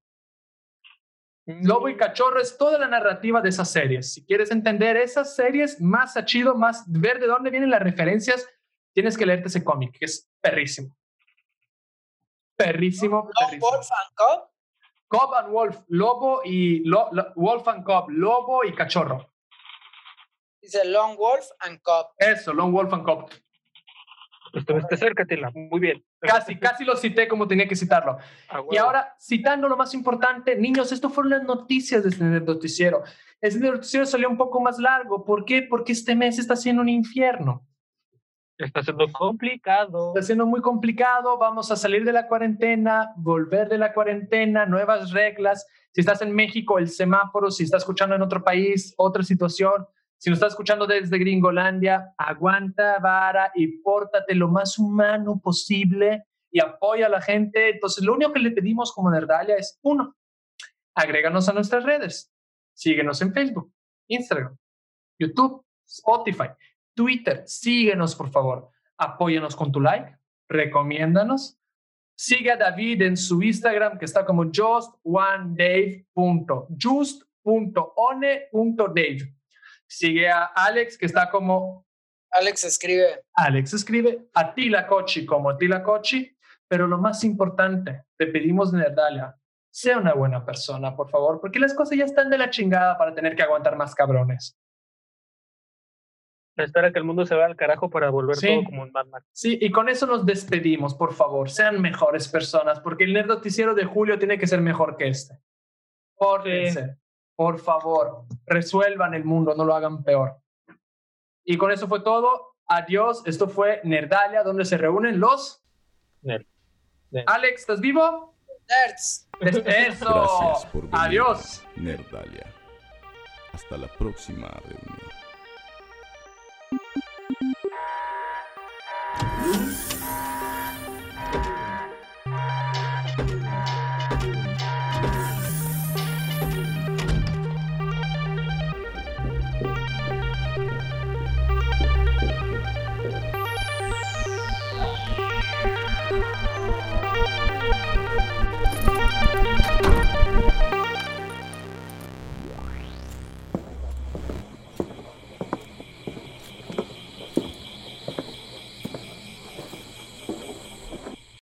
Lobo y Cachorro es toda la narrativa de esas series. Si quieres entender esas series más a chido, más ver de dónde vienen las referencias, tienes que leerte ese cómic, que es perrísimo. Perrísimo. perrísimo. Wolf and Cub? Cub and Wolf, Lobo y Wolf and Cub, Lobo y Cachorro. Dice Long Wolf and Cub. Eso, Long Wolf and Cub. Estuviste cerca, Tila. Muy bien. Casi, casi lo cité como tenía que citarlo. Ah, y ahora, citando lo más importante, niños, esto fueron las noticias de este noticiero. Este noticiero salió un poco más largo. ¿Por qué? Porque este mes está siendo un infierno. Está siendo complicado. Está siendo muy complicado. Vamos a salir de la cuarentena, volver de la cuarentena, nuevas reglas. Si estás en México, el semáforo. Si estás escuchando en otro país, otra situación. Si nos estás escuchando desde Gringolandia, aguanta vara y pórtate lo más humano posible y apoya a la gente. Entonces, lo único que le pedimos como Nerdalia es, uno, agréganos a nuestras redes. Síguenos en Facebook, Instagram, YouTube, Spotify, Twitter. Síguenos, por favor. Apóyanos con tu like, recomiéndanos. Sigue a David en su Instagram, que está como justonedave. Sigue a Alex, que está como... Alex escribe. Alex escribe a Tila Cochi como Tila Cochi, pero lo más importante, te pedimos, Nerdalia, sea una buena persona, por favor, porque las cosas ya están de la chingada para tener que aguantar más cabrones. Espera que el mundo se vaya al carajo para volver todo como un Mad Sí, y con eso nos despedimos, por favor. Sean mejores personas, porque el Nerd Noticiero de Julio tiene que ser mejor que este. Pórtense. Por favor, resuelvan el mundo, no lo hagan peor. Y con eso fue todo. Adiós. Esto fue Nerdalia, donde se reúnen los. Nerd. Alex, ¿estás vivo? Nerds. Eso. Gracias por venir, Adiós. Nerdalia. Hasta la próxima reunión.